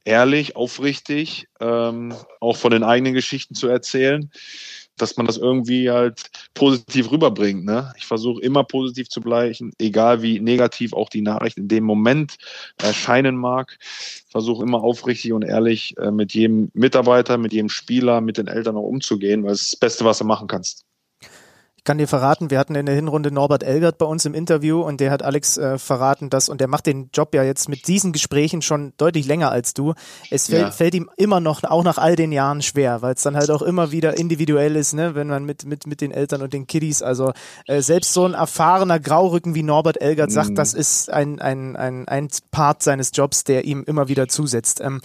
ehrlich, aufrichtig, ähm, auch von den eigenen Geschichten zu erzählen dass man das irgendwie halt positiv rüberbringt. Ne? Ich versuche immer positiv zu bleiben, egal wie negativ auch die Nachricht in dem Moment erscheinen mag. Versuche immer aufrichtig und ehrlich äh, mit jedem Mitarbeiter, mit jedem Spieler, mit den Eltern auch umzugehen, weil es das, das Beste, was du machen kannst kann dir verraten, wir hatten in der Hinrunde Norbert Elgert bei uns im Interview und der hat Alex äh, verraten, dass, und der macht den Job ja jetzt mit diesen Gesprächen schon deutlich länger als du. Es fällt, ja. fällt ihm immer noch, auch nach all den Jahren schwer, weil es dann halt auch immer wieder individuell ist, ne, wenn man mit, mit, mit den Eltern und den Kiddies, also äh, selbst so ein erfahrener Graurücken wie Norbert Elgert sagt, mhm. das ist ein, ein, ein, ein Part seines Jobs, der ihm immer wieder zusetzt. Ähm,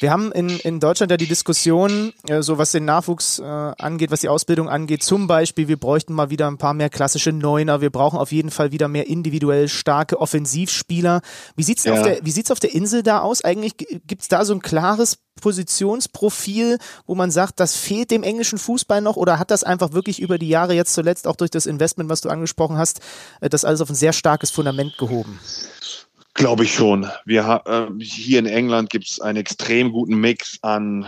wir haben in, in Deutschland ja die Diskussion, äh, so was den Nachwuchs äh, angeht, was die Ausbildung angeht, zum Beispiel, wir bräuchten mal mal wieder ein paar mehr klassische Neuner. Wir brauchen auf jeden Fall wieder mehr individuell starke Offensivspieler. Wie sieht's ja. auf der, wie sieht's auf der Insel da aus? Eigentlich gibt's da so ein klares Positionsprofil, wo man sagt, das fehlt dem englischen Fußball noch oder hat das einfach wirklich über die Jahre jetzt zuletzt auch durch das Investment, was du angesprochen hast, äh, das alles auf ein sehr starkes Fundament gehoben? Glaube ich schon. Wir äh, hier in England gibt es einen extrem guten Mix an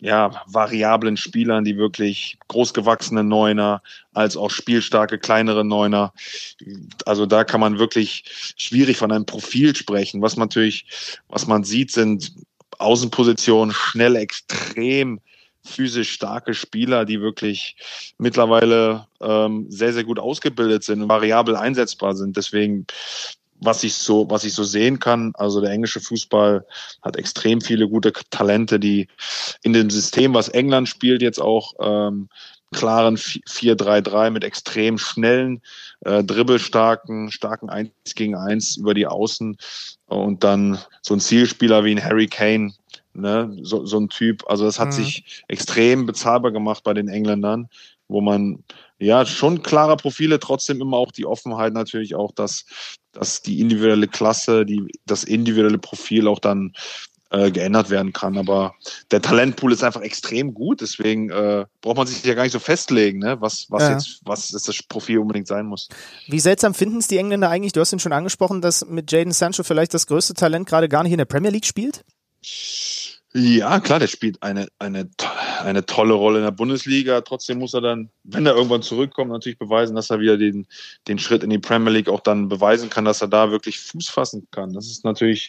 ja, variablen Spielern, die wirklich großgewachsene Neuner, als auch spielstarke kleinere Neuner. Also da kann man wirklich schwierig von einem Profil sprechen. Was man natürlich, was man sieht, sind Außenpositionen schnell extrem physisch starke Spieler, die wirklich mittlerweile ähm, sehr, sehr gut ausgebildet sind und variabel einsetzbar sind. Deswegen was ich so, was ich so sehen kann, also der englische Fußball hat extrem viele gute Talente, die in dem System, was England spielt, jetzt auch ähm, klaren 4-3-3 mit extrem schnellen, äh, dribbelstarken, starken 1 gegen 1 über die Außen und dann so ein Zielspieler wie ein Harry Kane, ne, so, so ein Typ. Also das hat mhm. sich extrem bezahlbar gemacht bei den Engländern, wo man ja schon klare Profile, trotzdem immer auch die Offenheit natürlich auch, dass dass die individuelle Klasse, die, das individuelle Profil auch dann äh, geändert werden kann. Aber der Talentpool ist einfach extrem gut, deswegen äh, braucht man sich ja gar nicht so festlegen, ne? was, was ja. jetzt, was das Profil unbedingt sein muss. Wie seltsam finden es die Engländer eigentlich? Du hast ihn schon angesprochen, dass mit Jaden Sancho vielleicht das größte Talent gerade gar nicht in der Premier League spielt? Ja, klar, der spielt eine, eine, eine tolle Rolle in der Bundesliga. Trotzdem muss er dann, wenn er irgendwann zurückkommt, natürlich beweisen, dass er wieder den, den Schritt in die Premier League auch dann beweisen kann, dass er da wirklich Fuß fassen kann. Das ist natürlich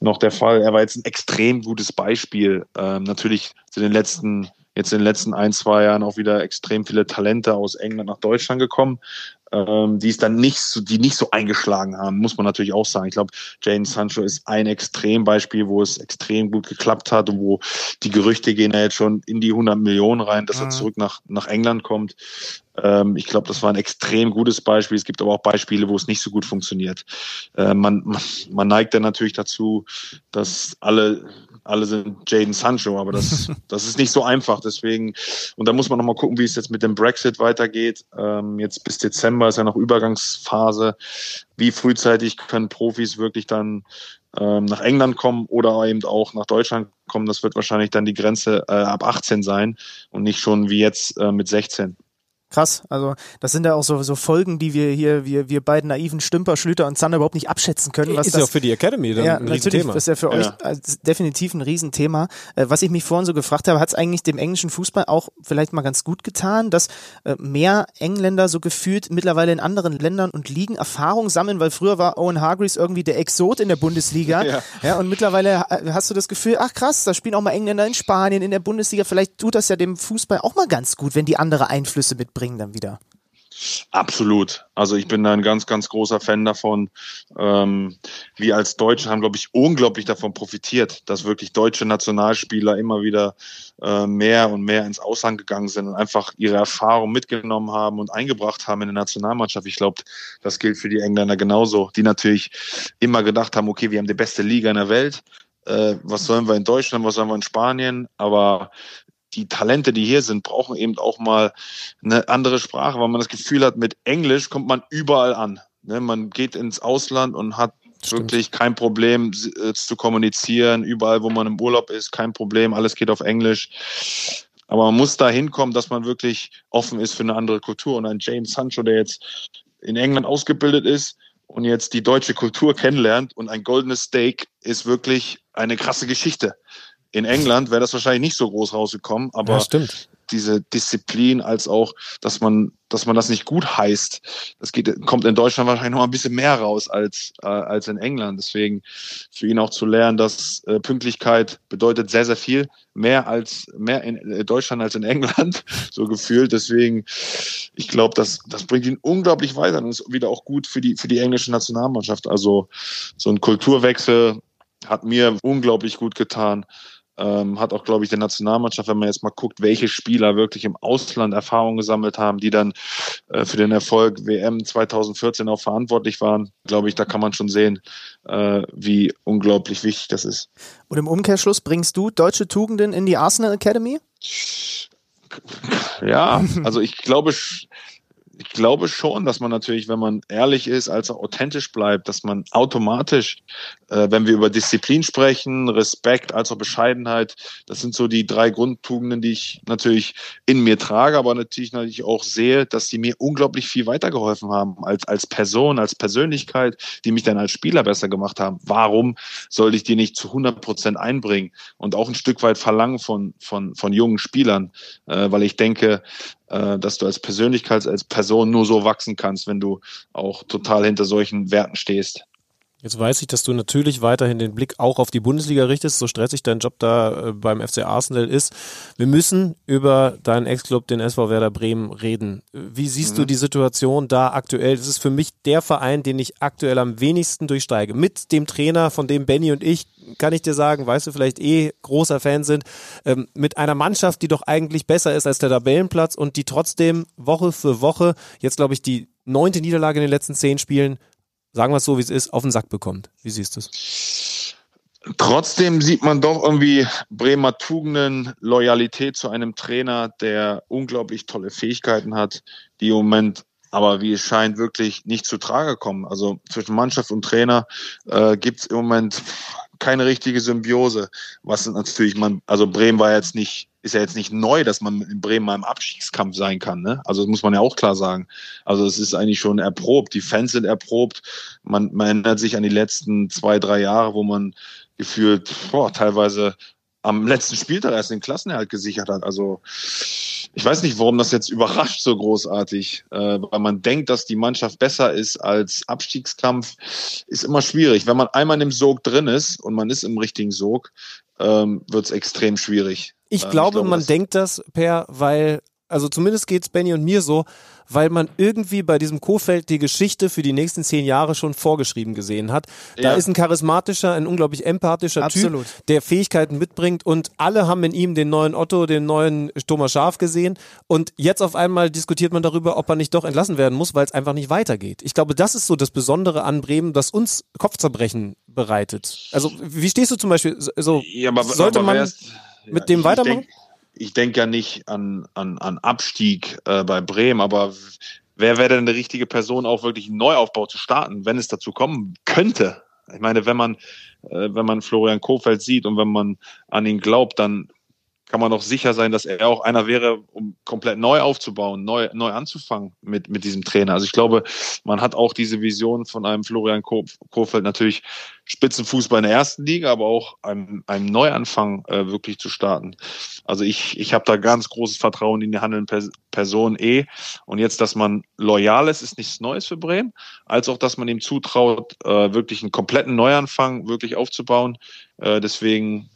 noch der Fall. Er war jetzt ein extrem gutes Beispiel. Ähm, natürlich in den letzten jetzt in den letzten ein, zwei Jahren auch wieder extrem viele Talente aus England nach Deutschland gekommen. Ähm, die es dann nicht so, die nicht so eingeschlagen haben, muss man natürlich auch sagen. Ich glaube, Jane Sancho ist ein Extrembeispiel, wo es extrem gut geklappt hat und wo die Gerüchte gehen ja jetzt schon in die 100 Millionen rein, dass mhm. er zurück nach, nach England kommt. Ähm, ich glaube, das war ein extrem gutes Beispiel. Es gibt aber auch Beispiele, wo es nicht so gut funktioniert. Äh, man, man, man neigt dann natürlich dazu, dass alle alle sind Jaden Sancho, aber das, das ist nicht so einfach. Deswegen, und da muss man nochmal gucken, wie es jetzt mit dem Brexit weitergeht. Ähm, jetzt bis Dezember ist ja noch Übergangsphase. Wie frühzeitig können Profis wirklich dann ähm, nach England kommen oder eben auch nach Deutschland kommen? Das wird wahrscheinlich dann die Grenze äh, ab 18 sein und nicht schon wie jetzt äh, mit 16 krass. Also das sind ja auch so, so Folgen, die wir hier, wir, wir beiden naiven Stümper, Schlüter und Zander überhaupt nicht abschätzen können. Was ist das, ja auch für die Academy dann ja, ein Riesenthema. Das ist ja für ja. euch definitiv ein Riesenthema. Äh, was ich mich vorhin so gefragt habe, hat es eigentlich dem englischen Fußball auch vielleicht mal ganz gut getan, dass äh, mehr Engländer so gefühlt mittlerweile in anderen Ländern und Ligen Erfahrung sammeln, weil früher war Owen Hargreaves irgendwie der Exot in der Bundesliga. Ja. ja. Und mittlerweile äh, hast du das Gefühl, ach krass, da spielen auch mal Engländer in Spanien, in der Bundesliga. Vielleicht tut das ja dem Fußball auch mal ganz gut, wenn die andere Einflüsse mitbringen dann wieder. Absolut. Also ich bin da ein ganz, ganz großer Fan davon. Ähm, wir als Deutsche haben, glaube ich, unglaublich davon profitiert, dass wirklich deutsche Nationalspieler immer wieder äh, mehr und mehr ins Ausland gegangen sind und einfach ihre Erfahrung mitgenommen haben und eingebracht haben in die Nationalmannschaft. Ich glaube, das gilt für die Engländer genauso, die natürlich immer gedacht haben, okay, wir haben die beste Liga in der Welt. Äh, was sollen wir in Deutschland, was sollen wir in Spanien? Aber die Talente, die hier sind, brauchen eben auch mal eine andere Sprache, weil man das Gefühl hat, mit Englisch kommt man überall an. Ne? Man geht ins Ausland und hat Stimmt. wirklich kein Problem äh, zu kommunizieren, überall, wo man im Urlaub ist, kein Problem, alles geht auf Englisch. Aber man muss da hinkommen, dass man wirklich offen ist für eine andere Kultur. Und ein James Sancho, der jetzt in England ausgebildet ist und jetzt die deutsche Kultur kennenlernt und ein goldenes Steak ist wirklich eine krasse Geschichte. In England wäre das wahrscheinlich nicht so groß rausgekommen, aber ja, diese Disziplin als auch, dass man, dass man das nicht gut heißt, das geht, kommt in Deutschland wahrscheinlich noch ein bisschen mehr raus als, äh, als in England. Deswegen für ihn auch zu lernen, dass äh, Pünktlichkeit bedeutet sehr, sehr viel, mehr als, mehr in äh, Deutschland als in England, so gefühlt. Deswegen, ich glaube, das, das bringt ihn unglaublich weiter und ist wieder auch gut für die, für die englische Nationalmannschaft. Also so ein Kulturwechsel hat mir unglaublich gut getan. Ähm, hat auch, glaube ich, der Nationalmannschaft, wenn man jetzt mal guckt, welche Spieler wirklich im Ausland Erfahrung gesammelt haben, die dann äh, für den Erfolg WM 2014 auch verantwortlich waren, glaube ich, da kann man schon sehen, äh, wie unglaublich wichtig das ist. Und im Umkehrschluss bringst du deutsche Tugenden in die Arsenal Academy? Ja, also ich glaube, ich glaube schon, dass man natürlich, wenn man ehrlich ist, also authentisch bleibt, dass man automatisch, äh, wenn wir über Disziplin sprechen, Respekt als auch Bescheidenheit, das sind so die drei Grundtugenden, die ich natürlich in mir trage, aber natürlich natürlich auch sehe, dass sie mir unglaublich viel weitergeholfen haben als als Person, als Persönlichkeit, die mich dann als Spieler besser gemacht haben. Warum sollte ich die nicht zu 100 Prozent einbringen und auch ein Stück weit verlangen von von von jungen Spielern, äh, weil ich denke, äh, dass du als Persönlichkeit, als Person nur so wachsen kannst, wenn du auch total hinter solchen Werten stehst. Jetzt weiß ich, dass du natürlich weiterhin den Blick auch auf die Bundesliga richtest, so stressig dein Job da äh, beim FC Arsenal ist. Wir müssen über deinen Ex-Club, den SV Werder Bremen, reden. Wie siehst mhm. du die Situation da aktuell? Das ist für mich der Verein, den ich aktuell am wenigsten durchsteige. Mit dem Trainer, von dem Benny und ich, kann ich dir sagen, weißt du, vielleicht eh großer Fan sind, ähm, mit einer Mannschaft, die doch eigentlich besser ist als der Tabellenplatz und die trotzdem Woche für Woche, jetzt glaube ich die neunte Niederlage in den letzten zehn Spielen, sagen wir es so, wie es ist, auf den Sack bekommt. Wie siehst du es? Trotzdem sieht man doch irgendwie Bremer Tugenden, Loyalität zu einem Trainer, der unglaublich tolle Fähigkeiten hat, die im Moment aber wie es scheint wirklich nicht zu Trage kommen. Also zwischen Mannschaft und Trainer äh, gibt es im Moment keine richtige Symbiose. Was natürlich man, also Bremen war jetzt nicht, ist ja jetzt nicht neu, dass man in Bremen mal im Abstiegskampf sein kann. Ne? Also das muss man ja auch klar sagen. Also es ist eigentlich schon erprobt. Die Fans sind erprobt. Man, man erinnert sich an die letzten zwei, drei Jahre, wo man gefühlt boah, teilweise am letzten Spieltag erst den Klassenerhalt gesichert hat. Also ich weiß nicht, warum das jetzt überrascht so großartig, äh, weil man denkt, dass die Mannschaft besser ist als Abstiegskampf, ist immer schwierig. Wenn man einmal in dem Sog drin ist und man ist im richtigen Sog, ähm, wird es extrem schwierig. Ich, äh, glaube, ich glaube, man denkt das, Per, weil Also zumindest geht's Benny und mir so, weil man irgendwie bei diesem Kofeld die Geschichte für die nächsten zehn Jahre schon vorgeschrieben gesehen hat. Da Ja. ist ein charismatischer, ein unglaublich empathischer Absolut. Typ, der Fähigkeiten mitbringt und alle haben in ihm den neuen Otto, den neuen Thomas Schaf gesehen und jetzt auf einmal diskutiert man darüber, ob er nicht doch entlassen werden muss, weil es einfach nicht weitergeht. Ich glaube, das ist so das Besondere an Bremen, das uns Kopfzerbrechen bereitet. Also wie stehst du zum Beispiel so? Ja, aber, sollte aber man mit dem weitermachen? Ich denke ja nicht an, an, an Abstieg äh, bei Bremen, aber wer wäre denn die richtige Person, auch wirklich einen Neuaufbau zu starten, wenn es dazu kommen könnte? Ich meine, wenn man, äh, wenn man Florian Kofeld sieht und wenn man an ihn glaubt, dann kann man doch sicher sein, dass er auch einer wäre, um komplett neu aufzubauen, neu, neu anzufangen mit, mit diesem Trainer. Also ich glaube, man hat auch diese Vision von einem Florian Ko Kofeld natürlich Spitzenfußball in der ersten Liga, aber auch einem, einem Neuanfang äh, wirklich zu starten. Also ich, ich habe da ganz großes Vertrauen in die handelnden Pers Person eh. Und jetzt, dass man loyal ist, ist nichts Neues für Bremen, als auch, dass man ihm zutraut, äh, wirklich einen kompletten Neuanfang wirklich aufzubauen. Äh, deswegen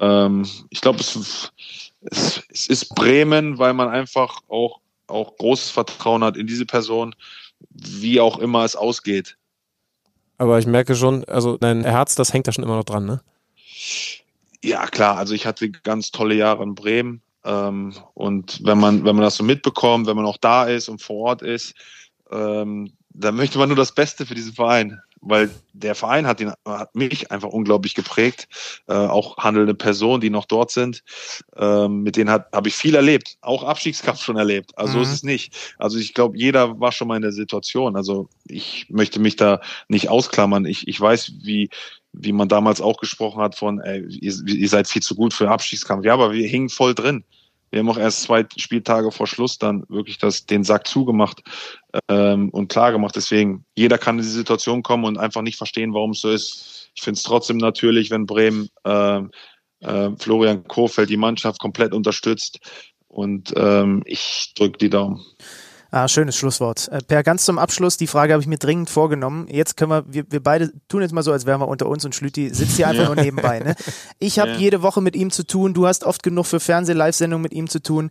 ähm, ich glaube, es, es, es ist Bremen, weil man einfach auch, auch großes Vertrauen hat in diese Person, wie auch immer es ausgeht. Aber ich merke schon, also dein Herz, das hängt da schon immer noch dran, ne? Ja, klar, also ich hatte ganz tolle Jahre in Bremen. Ähm, und wenn man, wenn man das so mitbekommt, wenn man auch da ist und vor Ort ist, ähm, dann möchte man nur das Beste für diesen Verein. Weil der Verein hat, ihn, hat mich einfach unglaublich geprägt. Äh, auch handelnde Personen, die noch dort sind, ähm, mit denen habe ich viel erlebt. Auch Abstiegskampf schon erlebt. Also so Mhm. ist es nicht. Also ich glaube, jeder war schon mal in der Situation. Also ich möchte mich da nicht ausklammern. Ich, ich weiß, wie, wie man damals auch gesprochen hat von, ey, ihr, ihr seid viel zu gut für Abstiegskampf. Ja, aber wir hingen voll drin. Wir haben auch erst zwei Spieltage vor Schluss dann wirklich das, den Sack zugemacht ähm, und klar gemacht. Deswegen, jeder kann in diese Situation kommen und einfach nicht verstehen, warum es so ist. Ich finde es trotzdem natürlich, wenn Bremen ähm, äh, Florian Kohfeldt die Mannschaft komplett unterstützt. Und ähm, ich drücke die Daumen. Ah, schönes Schlusswort. Äh, Per, ganz zum Abschluss, die Frage habe ich mir dringend vorgenommen. Jetzt können wir, wir, wir beide tun jetzt mal so, als wären wir unter uns und Schlüti sitzt hier einfach Ja. nur nebenbei. Ne? Ich habe Ja. jede Woche mit ihm zu tun, du hast oft genug für Fernseh-Live-Sendungen mit ihm zu tun.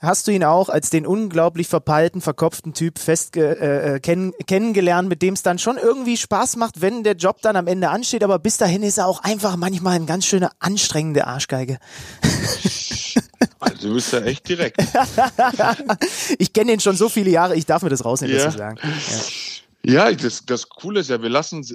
Hast du ihn auch als den unglaublich verpeilten, verkopften Typ fest äh, äh, kenn kennengelernt, mit dem es dann schon irgendwie Spaß macht, wenn der Job dann am Ende ansteht, aber bis dahin ist er auch einfach manchmal ein ganz schöner anstrengende Arschgeige. Also du bist ja echt direkt. Ich kenne ihn schon so viele Jahre, ich darf mir das rausnehmen, Ja. das zu sagen. Ja. Ja, das, das Coole ist ja, wir lassen uns,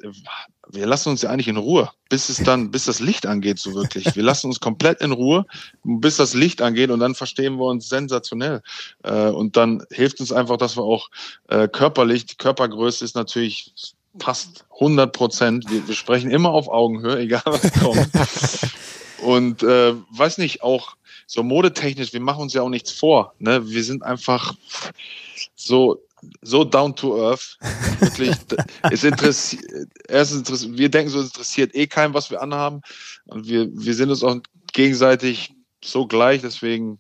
wir lassen uns ja eigentlich in Ruhe, bis es dann, bis das Licht angeht, so wirklich. Wir lassen uns komplett in Ruhe, bis das Licht angeht und dann verstehen wir uns sensationell. Äh, und dann hilft uns einfach, dass wir auch äh, körperlich, die Körpergröße ist natürlich fast 100 Prozent. Wir, wir sprechen immer auf Augenhöhe, egal was kommt. und äh, weiß nicht, auch so modetechnisch, wir machen uns ja auch nichts vor. Ne? Wir sind einfach so so down to earth. Wirklich, es interessiert, erstens interessiert, wir denken so, es interessiert eh keinem, was wir anhaben. Und wir, wir sind uns auch gegenseitig so gleich, deswegen,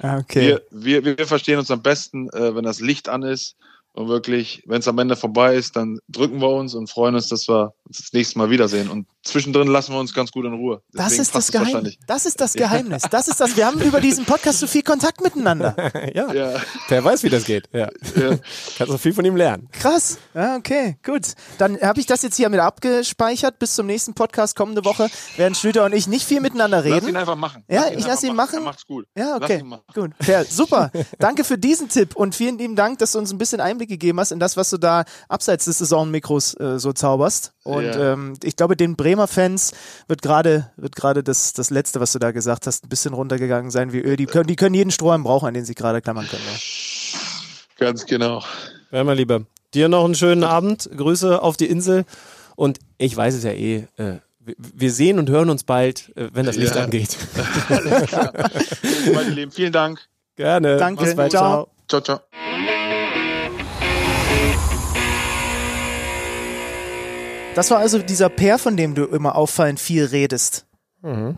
Ah, Okay. wir, wir, wir verstehen uns am besten, äh, wenn das Licht an ist. Und wirklich, wenn es am Ende vorbei ist, dann drücken wir uns und freuen uns, dass wir uns das nächste Mal wiedersehen. Und zwischendrin lassen wir uns ganz gut in Ruhe. Das Deswegen ist das passt es Geheimnis. Das ist das Geheimnis. Das ist das. Wir haben über diesen Podcast so viel Kontakt miteinander. ja, Ja, der weiß, wie das geht. Ja. ja. Kannst du viel von ihm lernen. Krass. Ja, okay, gut. Dann habe ich das jetzt hier mit abgespeichert. Bis zum nächsten Podcast kommende Woche werden Schlüter und ich nicht viel miteinander Lass ihn reden. einfach machen. Ja, ich einfach lass ihn machen. Er macht's gut. Ja, Lass okay. ihn machen. Gut. Fair. Super. Danke für diesen Tipp und vielen lieben Dank, dass du uns ein bisschen Einblick gegeben hast in das, was du da abseits des Saisonmikros äh, so zauberst. Und Ja. ähm, ich glaube, den Bremer Fans wird gerade wird gerade das, das Letzte, was du da gesagt hast, ein bisschen runtergegangen sein wie Öl. Die können, die können jeden Strohhalm brauchen, an den sie gerade klammern können. Ja. Ganz genau. Ja, mein Lieber. Dir noch einen schönen Abend. Grüße auf die Insel. Und ich weiß es ja eh. Äh, wir- sehen und hören uns bald, äh, wenn das Licht Ja. angeht. Meine Lieben, vielen Dank. Gerne. Danke. Mach's bald. Ciao. Ciao, ciao. Das war also dieser Pair, von dem du immer auffallend viel redest. Von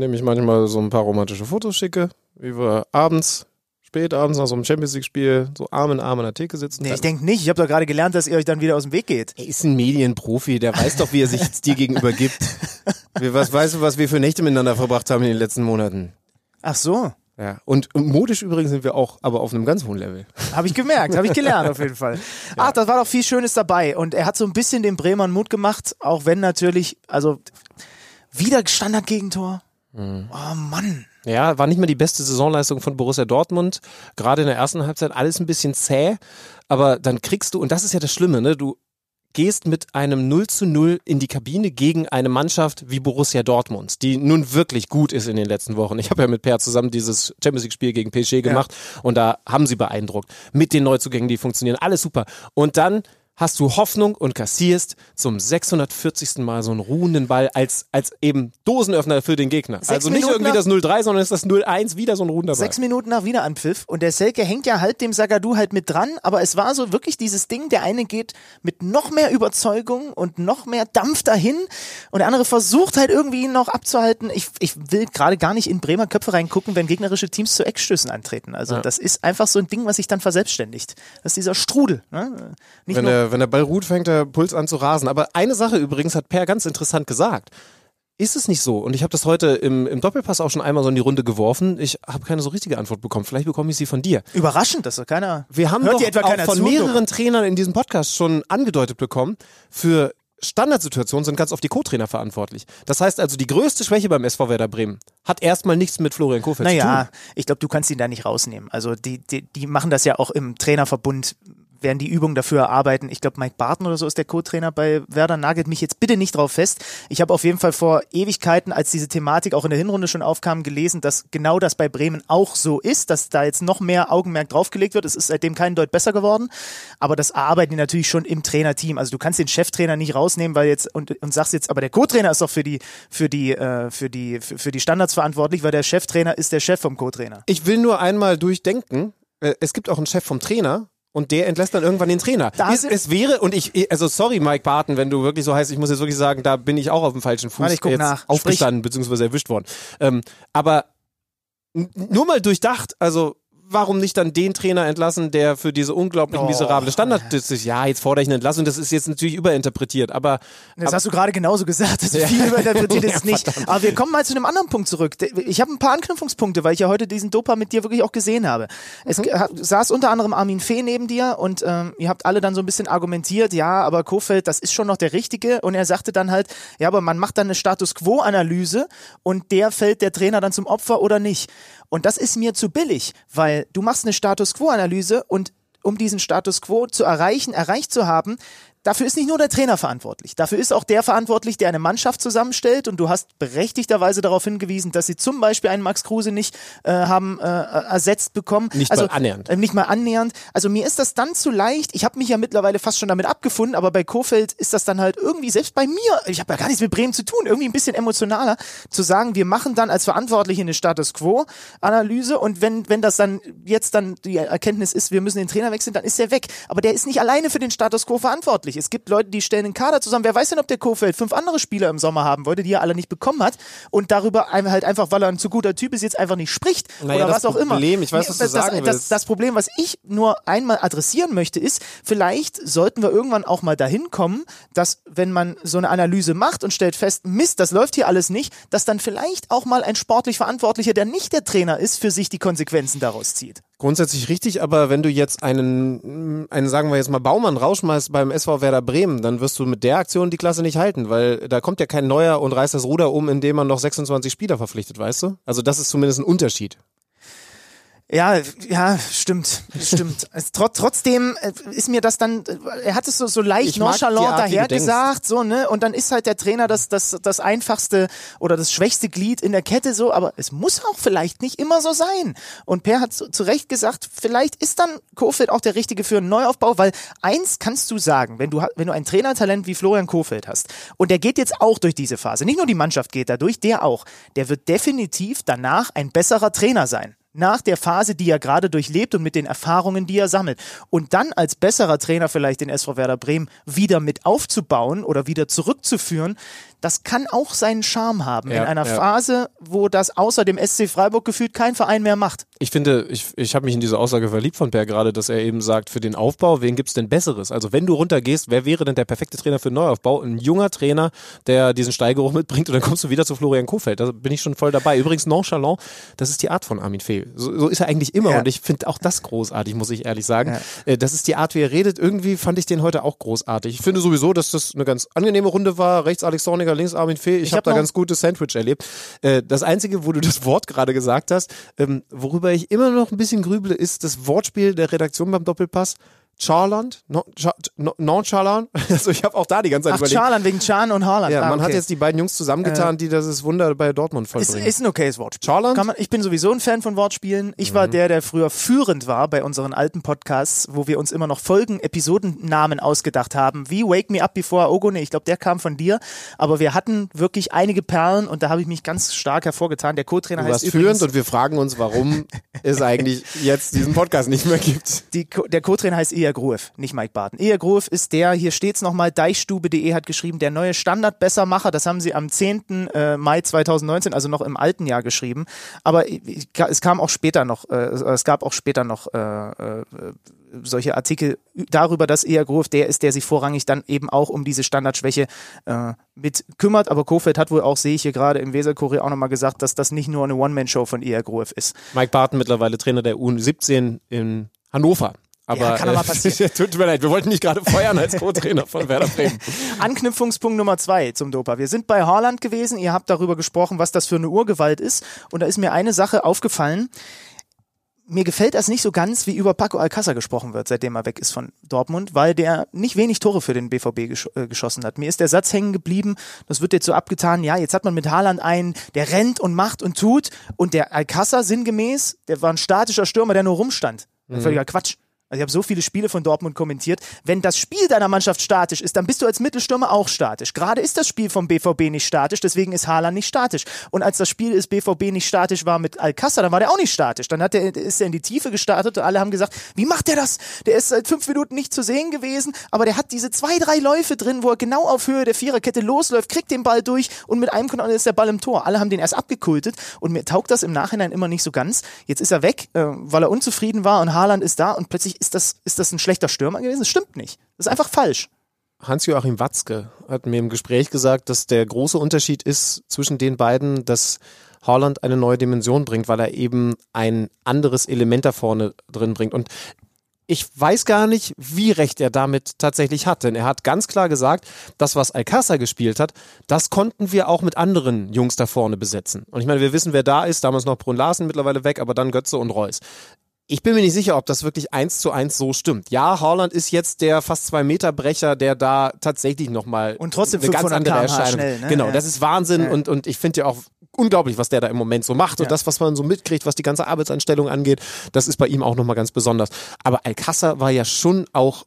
dem ich manchmal so ein paar romantische Fotos schicke, wie wir abends, spät abends nach so einem Champions League-Spiel so Arm in Arm an der Theke sitzen. Nee, ich denke nicht. Ich habe doch gerade gelernt, dass ihr euch dann wieder aus dem Weg geht. er ist ein Medienprofi, der weiß doch, wie er sich jetzt dir gegenüber gibt. Wir, was weißt du, was wir für Nächte miteinander verbracht haben in den letzten Monaten? Ach so. Ja. Und, und modisch übrigens sind wir auch, aber auf einem ganz hohen Level. Habe ich gemerkt, habe ich gelernt auf jeden Fall. Ach, da war doch viel Schönes dabei. Und er hat so ein bisschen den Bremern Mut gemacht, auch wenn natürlich, also wieder Standardgegentor. Mhm. Oh Mann. Ja, war nicht mehr die beste Saisonleistung von Borussia Dortmund. Gerade in der ersten Halbzeit alles ein bisschen zäh. Aber dann kriegst du, und das ist ja das Schlimme, ne? Du gehst mit einem 0 zu 0 in die Kabine gegen eine Mannschaft wie Borussia Dortmund, die nun wirklich gut ist in den letzten Wochen. Ich habe ja mit Per zusammen dieses Champions League Spiel gegen PSG gemacht und da haben sie beeindruckt. Mit den Neuzugängen, die funktionieren, alles super. Und dann hast du Hoffnung und kassierst zum 640. Mal so einen ruhenden Ball als, als eben Dosenöffner für den Gegner. Sechs also nicht Minuten irgendwie das 0-3, sondern es ist das 0-1, wieder so ein ruhender Ball. Sechs Minuten nach Wiederanpfiff und der Selke hängt ja halt dem Sagadu halt mit dran, aber es war so wirklich dieses Ding, der eine geht mit noch mehr Überzeugung und noch mehr Dampf dahin und der andere versucht halt irgendwie ihn noch abzuhalten. Ich, ich will gerade gar nicht in Bremer Köpfe reingucken, wenn gegnerische Teams zu Eckstößen antreten. Also das ist einfach so ein Ding, was sich dann verselbstständigt. Das ist dieser Strudel. Ne? Nicht Wenn nur, der, wenn der Ball ruht, fängt der Puls an zu rasen. Aber eine Sache übrigens hat Per ganz interessant gesagt. Ist es nicht so? Und ich habe das heute im, im Doppelpass auch schon einmal so in die Runde geworfen. Ich habe keine so richtige Antwort bekommen. Vielleicht bekomme ich sie von dir. überraschend, dass so keiner. Wir haben doch auch von zu, mehreren Trainern in diesem Podcast schon angedeutet bekommen, für Standardsituationen sind ganz oft die Co-Trainer verantwortlich. Das heißt also, die größte Schwäche beim SV Werder Bremen hat erstmal nichts mit Florian Kofeld zu tun. Naja, ich glaube, du kannst ihn da nicht rausnehmen. Also die, die, die machen das ja auch im Trainerverbund, werden die Übungen dafür erarbeiten. Ich glaube, Mike Barton oder so ist der Co-Trainer bei Werder, nagelt mich jetzt bitte nicht drauf fest. Ich habe auf jeden Fall vor Ewigkeiten, als diese Thematik auch in der Hinrunde schon aufkam, gelesen, dass genau das bei Bremen auch so ist, dass da jetzt noch mehr Augenmerk draufgelegt wird. Es ist seitdem kein Deut besser geworden, aber das erarbeiten die natürlich schon im Trainerteam. Also du kannst den Cheftrainer nicht rausnehmen, weil jetzt und, und sagst jetzt, aber der Co-Trainer ist doch für die für die äh, für die für, für die Standards verantwortlich, weil der Cheftrainer ist der Chef vom Co-Trainer. Ich will nur einmal durchdenken. Äh, Es gibt auch einen Chef vom Trainer. Und der entlässt dann irgendwann den Trainer. Es, es wäre, und ich, also sorry, Mike Barton, wenn du wirklich so heißt, ich muss jetzt wirklich sagen, da bin ich auch auf dem falschen Fuß Warte, ich guck jetzt nach. aufgestanden, beziehungsweise erwischt worden. Ähm, aber nur mal durchdacht, also warum nicht dann den Trainer entlassen, der für diese unglaublich Oh. miserable Standard, das ist, ja, jetzt fordere ich eine Entlassung, das ist jetzt natürlich überinterpretiert, aber Das hast du gerade genauso gesagt. Das ist viel überinterpretiert ist Ja, nicht. Aber wir kommen mal zu einem anderen Punkt zurück. Ich habe ein paar Anknüpfungspunkte, weil ich ja heute diesen Dopa mit dir wirklich auch gesehen habe. Es ha- saß unter anderem Armin Fee neben dir und ähm, ihr habt alle dann so ein bisschen argumentiert, ja, aber Kofeld, das ist schon noch der Richtige. Und er sagte dann halt, ja, aber man macht dann eine Status Quo-Analyse und der fällt der Trainer dann zum Opfer oder nicht. Und das ist mir zu billig, weil du machst eine Status Quo-Analyse und um diesen Status quo zu erreichen, erreicht zu haben, dafür ist nicht nur der Trainer verantwortlich. Dafür ist auch der verantwortlich, der eine Mannschaft zusammenstellt. Und du hast berechtigterweise darauf hingewiesen, dass sie zum Beispiel einen Max Kruse nicht äh, haben äh, ersetzt bekommen. Nicht also, mal annähernd. Äh, nicht mal annähernd. Also mir ist das dann zu leicht. Ich habe mich ja mittlerweile fast schon damit abgefunden, aber bei Kofeld ist das dann halt irgendwie, selbst bei mir, ich habe ja gar nichts mit Bremen zu tun, irgendwie ein bisschen emotionaler, zu sagen, wir machen dann als Verantwortliche eine Status Quo-Analyse und wenn, wenn das dann jetzt dann die Erkenntnis ist, wir müssen den Trainer wechseln, dann ist er weg. Aber der ist nicht alleine für den Status Quo verantwortlich. Es gibt Leute, die stellen einen Kader zusammen. Wer weiß denn, ob der Kofeld fünf andere Spieler im Sommer haben wollte, die er alle nicht bekommen hat und darüber einem halt einfach, weil er ein zu guter Typ ist, jetzt einfach nicht spricht Naja, oder das was auch immer. Problem, ich weiß, was du das, sagen das, willst. das Problem, was ich nur einmal adressieren möchte, ist, vielleicht sollten wir irgendwann auch mal dahin kommen, dass wenn man so eine Analyse macht und stellt fest, Mist, das läuft hier alles nicht, dass dann vielleicht auch mal ein sportlich Verantwortlicher, der nicht der Trainer ist, für sich die Konsequenzen daraus zieht. Grundsätzlich richtig, aber wenn du jetzt einen, einen sagen wir jetzt mal Baumann rausschmeißt beim SV Werder Bremen, dann wirst du mit der Aktion die Klasse nicht halten, weil da kommt ja kein neuer und reißt das Ruder um, indem man noch 26 Spieler verpflichtet, weißt du? Also das ist zumindest ein Unterschied. Ja, ja, stimmt, stimmt. Trot, trotzdem äh, ist mir das dann, äh, er hat es so, so leicht Ich nonchalant dahergesagt, so, ne, und dann ist halt der Trainer das, das, das einfachste oder das schwächste Glied in der Kette, so, aber es muss auch vielleicht nicht immer so sein. Und Per hat zu, zu Recht gesagt, vielleicht ist dann Kofeld auch der Richtige für einen Neuaufbau, weil eins kannst du sagen, wenn du, wenn du ein Trainertalent wie Florian Kofeld hast, und der geht jetzt auch durch diese Phase, nicht nur die Mannschaft geht da durch, der auch, der wird definitiv danach ein besserer Trainer sein nach der Phase, die er gerade durchlebt und mit den Erfahrungen, die er sammelt. Und dann als besserer Trainer vielleicht den SV Werder Bremen wieder mit aufzubauen oder wieder zurückzuführen, das kann auch seinen Charme haben Ja, in einer ja. Phase, wo das außer dem SC Freiburg gefühlt kein Verein mehr macht. Ich finde, ich, ich habe mich in diese Aussage verliebt von Per gerade, dass er eben sagt, für den Aufbau, wen gibt's denn Besseres? Also wenn du runtergehst, wer wäre denn der perfekte Trainer für den Neuaufbau? Ein junger Trainer, der diesen Steigeruch mitbringt und dann kommst du wieder zu Florian Kofeld. Da bin ich schon voll dabei. Übrigens nonchalant, das ist die Art von Armin Fee. So, so ist er eigentlich immer Ja. und ich finde auch das großartig, muss ich ehrlich sagen. Ja. Äh, Das ist die Art, wie er redet. Irgendwie fand ich den heute auch großartig. Ich finde sowieso, dass das eine ganz angenehme Runde war. Rechts Alex Zorniger, links Armin Fee. Ich, Ich habe hab da ganz gutes Sandwich erlebt. Äh, Das Einzige, wo du das Wort gerade gesagt hast, ähm, worüber ich immer noch ein bisschen grüble, ist das Wortspiel der Redaktion beim Doppelpass. Charland? Non- Cha- non- Non-Charland? Also ich habe auch da die ganze Zeit Ach, überlegt. Charlan wegen Chan und Haaland. Ja, ah, man okay. hat jetzt die beiden Jungs zusammengetan, die das Wunder bei Dortmund ist, vollbringen. ist ein okayes Wortspiel. Charland? Man, ich bin sowieso ein Fan von Wortspielen. Ich Mhm. war der, der früher führend war bei unseren alten Podcasts, wo wir uns immer noch Folgen, Episodennamen ausgedacht haben, wie Wake Me Up Before Ogone. Ich glaube, der kam von dir. Aber wir hatten wirklich einige Perlen und da habe ich mich ganz stark hervorgetan. Der Co-Trainer heißt übrigens, führend und wir fragen uns, warum es eigentlich jetzt diesen Podcast nicht mehr gibt. die, der Co-Trainer heißt Eher Gruev, nicht Mike Barton. Eher Gruev ist der, hier steht's nochmal, deichstube.de hat geschrieben, der neue Standardbessermacher. Das haben sie am 10. äh, Mai 2019, also noch im alten Jahr geschrieben. Aber es kam auch später noch, äh, es gab auch später noch äh, solche Artikel darüber, dass Eher Gruev der ist, der sich vorrangig dann eben auch um diese Standardschwäche äh, mit kümmert. Aber Kofeld hat wohl auch, sehe ich hier gerade im Weserkurier auch nochmal gesagt, dass das nicht nur eine One-Man-Show von Eher Gruev ist. Mike Barton mittlerweile Trainer der U17 in Hannover. Aber Ja, kann äh, passieren. tut mir leid, wir wollten nicht gerade feuern als Co-Trainer von Werder Bremen. Anknüpfungspunkt Nummer zwei zum Dopa. Wir sind bei Haaland gewesen. Ihr habt darüber gesprochen, was das für eine Urgewalt ist. Und da ist mir eine Sache aufgefallen. Mir gefällt das nicht so ganz, wie über Paco Alcázar gesprochen wird, seitdem er weg ist von Dortmund, weil der nicht wenig Tore für den BVB gesch äh, geschossen hat. Mir ist der Satz hängen geblieben, das wird jetzt so abgetan, ja, jetzt hat man mit Haaland einen, der rennt und macht und tut und der Alcázar sinngemäß, der war ein statischer Stürmer, der nur rumstand. Völliger Quatsch. Also ich habe so viele Spiele von Dortmund kommentiert. Wenn das Spiel deiner Mannschaft statisch ist, dann bist du als Mittelstürmer auch statisch. Gerade ist das Spiel vom BVB nicht statisch, deswegen ist Haaland nicht statisch. Und als das Spiel des BVB nicht statisch war mit Alcázar, dann war der auch nicht statisch. Dann hat der, ist er in die Tiefe gestartet und alle haben gesagt, wie macht der das? Der ist seit fünf Minuten nicht zu sehen gewesen, aber der hat diese zwei, drei Läufe drin, wo er genau auf Höhe der Viererkette losläuft, kriegt den Ball durch und mit einem Konter ist der Ball im Tor. Alle haben den erst abgekultet und mir taugt das im Nachhinein immer nicht so ganz. Jetzt ist er weg, äh, weil er unzufrieden war und Haaland ist da und plötzlich ist das, ist das ein schlechter Stürmer gewesen. Das stimmt nicht. Das ist einfach falsch. Hans-Joachim Watzke hat mir im Gespräch gesagt, dass der große Unterschied ist zwischen den beiden, dass Haaland eine neue Dimension bringt, weil er eben ein anderes Element da vorne drin bringt. Und ich weiß gar nicht, wie recht er damit tatsächlich hat, denn er hat ganz klar gesagt, das, was Alcázar gespielt hat, das konnten wir auch mit anderen Jungs da vorne besetzen. Und ich meine, wir wissen, wer da ist, damals noch Brun Larsen, mittlerweile weg, aber dann Götze und Reus. Ich bin mir nicht sicher, ob das wirklich eins zu eins so stimmt. Ja, Haaland ist jetzt der fast zwei Meter Brecher, der da tatsächlich nochmal Und trotzdem eine ganz 500 andere Erscheinung. schnell, ne? Genau, Ja. das ist Wahnsinn Ja. und und ich finde ja auch unglaublich, was der da im Moment so macht und Ja. das, was man so mitkriegt, was die ganze Arbeitsanstellung angeht, das ist bei ihm auch nochmal ganz besonders. Aber Alcázar war ja schon auch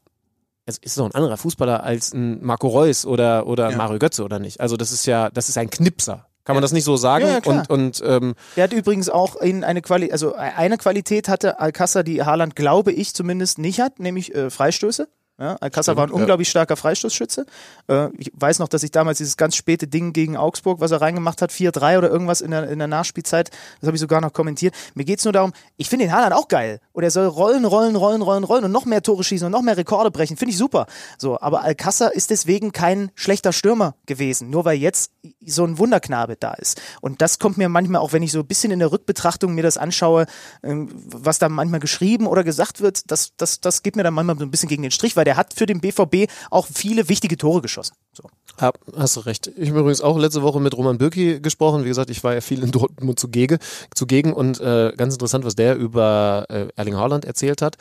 es ist doch ein anderer Fußballer als ein Marco Reus oder, oder Ja. Mario Götze, oder nicht? Also das ist ja, das ist ein Knipser. Kann man das nicht so sagen? Ja, ja, klar. und und ähm, Der hat übrigens auch in eine Quali also eine Qualität hatte Alcázar, die Haaland, glaube ich, zumindest nicht hat, nämlich äh, Freistöße. Ja, Alcázar war ein unglaublich starker Freistoßschütze. Äh, ich weiß noch, dass ich damals dieses ganz späte Ding gegen Augsburg, was er reingemacht hat, 4-3 oder irgendwas in der, in der Nachspielzeit, das habe ich sogar noch kommentiert. Mir geht's nur darum, ich finde den Haaland auch geil. Und er soll rollen, rollen, rollen, rollen, rollen und noch mehr Tore schießen und noch mehr Rekorde brechen. Finde ich super. So, aber Alcázar ist deswegen kein schlechter Stürmer gewesen, nur weil jetzt so ein Wunderknabe da ist. Und das kommt mir manchmal auch, wenn ich so ein bisschen in der Rückbetrachtung mir das anschaue, ähm, was da manchmal geschrieben oder gesagt wird, das, das, das geht mir dann manchmal so ein bisschen gegen den Strich, weil der hat für den BVB auch viele wichtige Tore geschossen. So. Ja, hast du recht. Ich habe übrigens auch letzte Woche mit Roman Bürki gesprochen. Wie gesagt, ich war ja viel in Dortmund zugegen, zugegen und äh, ganz interessant, was der über äh, Erling Haaland erzählt hat.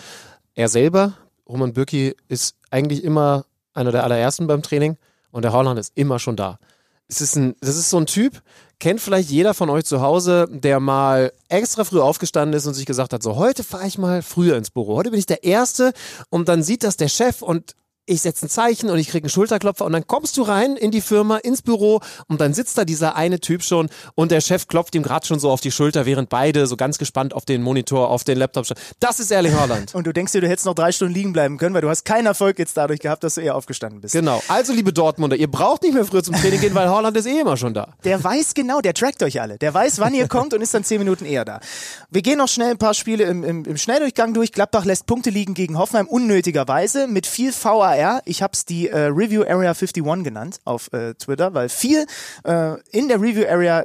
Er selber, Roman Bürki, ist eigentlich immer einer der allerersten beim Training und der Haaland ist immer schon da. Es ist ein, das ist so ein Typ, kennt vielleicht jeder von euch zu Hause, der mal extra früh aufgestanden ist und sich gesagt hat, so heute fahre ich mal früher ins Büro. Heute bin ich der Erste und dann sieht das der Chef und ich setze ein Zeichen und ich kriege einen Schulterklopfer und dann kommst du rein in die Firma, ins Büro und dann sitzt da dieser eine Typ schon und der Chef klopft ihm gerade schon so auf die Schulter, während beide so ganz gespannt auf den Monitor, auf den Laptop stehen. Das ist Erling Haaland. Und du denkst dir, du hättest noch drei Stunden liegen bleiben können, weil du hast keinen Erfolg jetzt dadurch gehabt, dass du eher aufgestanden bist. Genau. Also, liebe Dortmunder, ihr braucht nicht mehr früher zum Training gehen, weil Haaland ist eh immer schon da. Der weiß genau, der trackt euch alle. Der weiß, wann ihr kommt und ist dann zehn Minuten eher da. Wir gehen noch schnell ein paar Spiele im, im, im Schnelldurchgang durch. Gladbach lässt Punkte liegen gegen Hoffenheim unnötigerweise mit viel VAR. Ich habe es die äh, Review Area 51 genannt auf äh, Twitter, weil viel äh, in der Review Area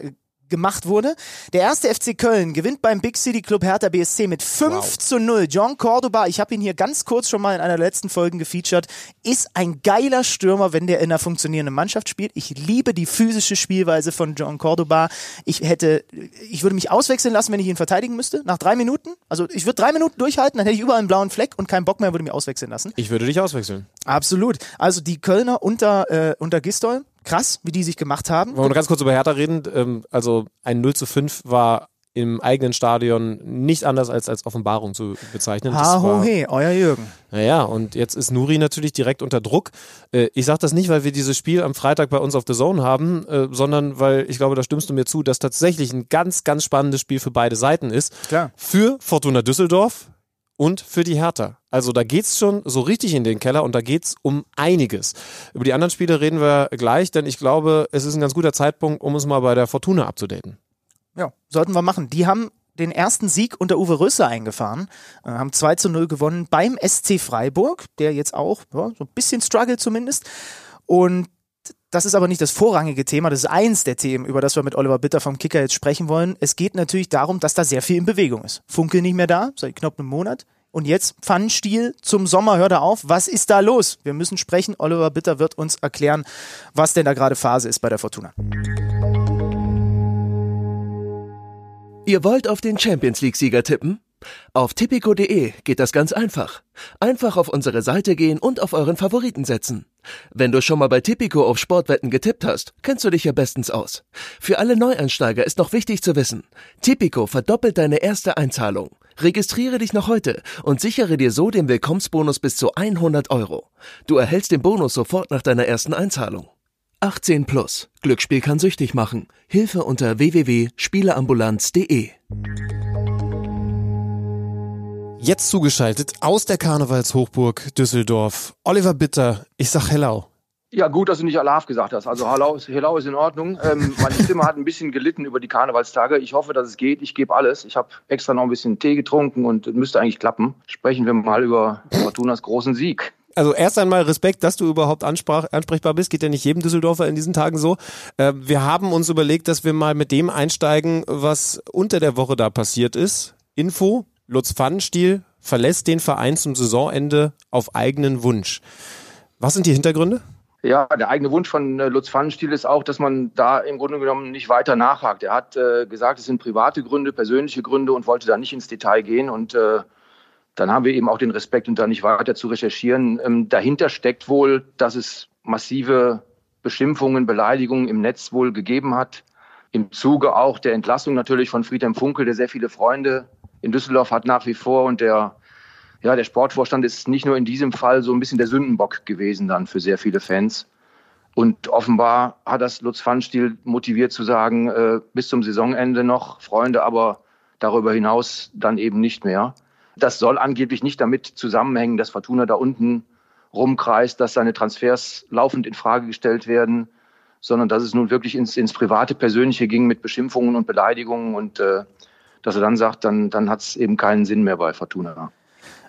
gemacht wurde. Der erste FC Köln gewinnt beim Big City Club Hertha BSC mit 5 wow. zu 0. John Cordoba, ich habe ihn hier ganz kurz schon mal in einer der letzten Folgen gefeatured, ist ein geiler Stürmer, wenn der in einer funktionierenden Mannschaft spielt. Ich liebe die physische Spielweise von John Cordoba. Ich hätte, ich würde mich auswechseln lassen, wenn ich ihn verteidigen müsste, nach drei Minuten. Also ich würde drei Minuten durchhalten, dann hätte ich überall einen blauen Fleck und keinen Bock mehr, würde mich auswechseln lassen. Ich würde dich auswechseln. Absolut. Also die Kölner unter, äh, unter Gistol, krass, wie die sich gemacht haben. Wollen wir ganz kurz über Hertha reden? Ähm, also ein 0 zu 5 war im eigenen Stadion nicht anders als als Offenbarung zu bezeichnen. Ha, ho, he, euer Jürgen. Naja, und jetzt ist Nuri natürlich direkt unter Druck. Äh, ich sage das nicht, weil wir dieses Spiel am Freitag bei uns auf The Zone haben, äh, sondern weil ich glaube, da stimmst du mir zu, dass tatsächlich ein ganz, ganz spannendes Spiel für beide Seiten ist. Klar. Für Fortuna Düsseldorf, und für die Hertha. Also da geht's schon so richtig in den Keller und da geht's um einiges. Über die anderen Spiele reden wir gleich, denn ich glaube, es ist ein ganz guter Zeitpunkt, um es mal bei der Fortuna abzudaten. Ja, sollten wir machen. Die haben den ersten Sieg unter Uwe Rösser eingefahren, äh, haben 2 zu 0 gewonnen beim SC Freiburg, der jetzt auch ja, so ein bisschen struggle zumindest. Und das ist aber nicht das vorrangige Thema, das ist eins der Themen, über das wir mit Oliver Bitter vom Kicker jetzt sprechen wollen. Es geht natürlich darum, dass da sehr viel in Bewegung ist. Funkel nicht mehr da, seit knapp einem Monat. Und jetzt Pfannenstiel zum Sommer, hört er auf. Was ist da los? Wir müssen sprechen. Oliver Bitter wird uns erklären, was denn da gerade Phase ist bei der Fortuna. Ihr wollt auf den Champions League-Sieger tippen? Auf tipico.de geht das ganz einfach. Einfach auf unsere Seite gehen und auf euren Favoriten setzen. Wenn du schon mal bei Tipico auf Sportwetten getippt hast, kennst du dich ja bestens aus. Für alle Neueinsteiger ist noch wichtig zu wissen, Tipico verdoppelt deine erste Einzahlung. Registriere dich noch heute und sichere dir so den Willkommensbonus bis zu 100 Euro. Du erhältst den Bonus sofort nach deiner ersten Einzahlung. 18 plus. Glücksspiel kann süchtig machen. Hilfe unter www.spieleambulanz.de. Jetzt zugeschaltet aus der Karnevalshochburg Düsseldorf. Oliver Bitter, ich sag Hello. Ja, gut, dass du nicht Alarv gesagt hast. Also Hello ist, Hello ist in Ordnung. Ähm, meine Stimme hat ein bisschen gelitten über die Karnevalstage. Ich hoffe, dass es geht. Ich gebe alles. Ich habe extra noch ein bisschen Tee getrunken und müsste eigentlich klappen. Sprechen wir mal über Fortunas großen Sieg. Also erst einmal Respekt, dass du überhaupt ansprach, ansprechbar bist. Geht ja nicht jedem Düsseldorfer in diesen Tagen so. Äh, wir haben uns überlegt, dass wir mal mit dem einsteigen, was unter der Woche da passiert ist. Info, Lutz Pfannenstiel verlässt den Verein zum Saisonende auf eigenen Wunsch. Was sind die Hintergründe? Ja, der eigene Wunsch von äh, Lutz Pfannenstiel ist auch, dass man da im Grunde genommen nicht weiter nachhakt. Er hat äh, gesagt, es sind private Gründe, persönliche Gründe und wollte da nicht ins Detail gehen. Und äh, dann haben wir eben auch den Respekt, und da nicht weiter zu recherchieren. Ähm, dahinter steckt wohl, dass es massive Beschimpfungen, Beleidigungen im Netz wohl gegeben hat. Im Zuge auch der Entlassung natürlich von Friedhelm Funkel, der sehr viele Freunde in Düsseldorf hat nach wie vor und der, ja, der Sportvorstand ist nicht nur in diesem Fall so ein bisschen der Sündenbock gewesen dann für sehr viele Fans. Und offenbar hat das Lutz Pfannstiel motiviert zu sagen, äh, bis zum Saisonende noch Freunde, aber darüber hinaus dann eben nicht mehr. Das soll angeblich nicht damit zusammenhängen, dass Fortuna da unten rumkreist, dass seine Transfers laufend in Frage gestellt werden, sondern dass es nun wirklich ins, ins private, persönliche ging mit Beschimpfungen und Beleidigungen und äh, dass er dann sagt, dann, dann hat es eben keinen Sinn mehr bei Fortuna.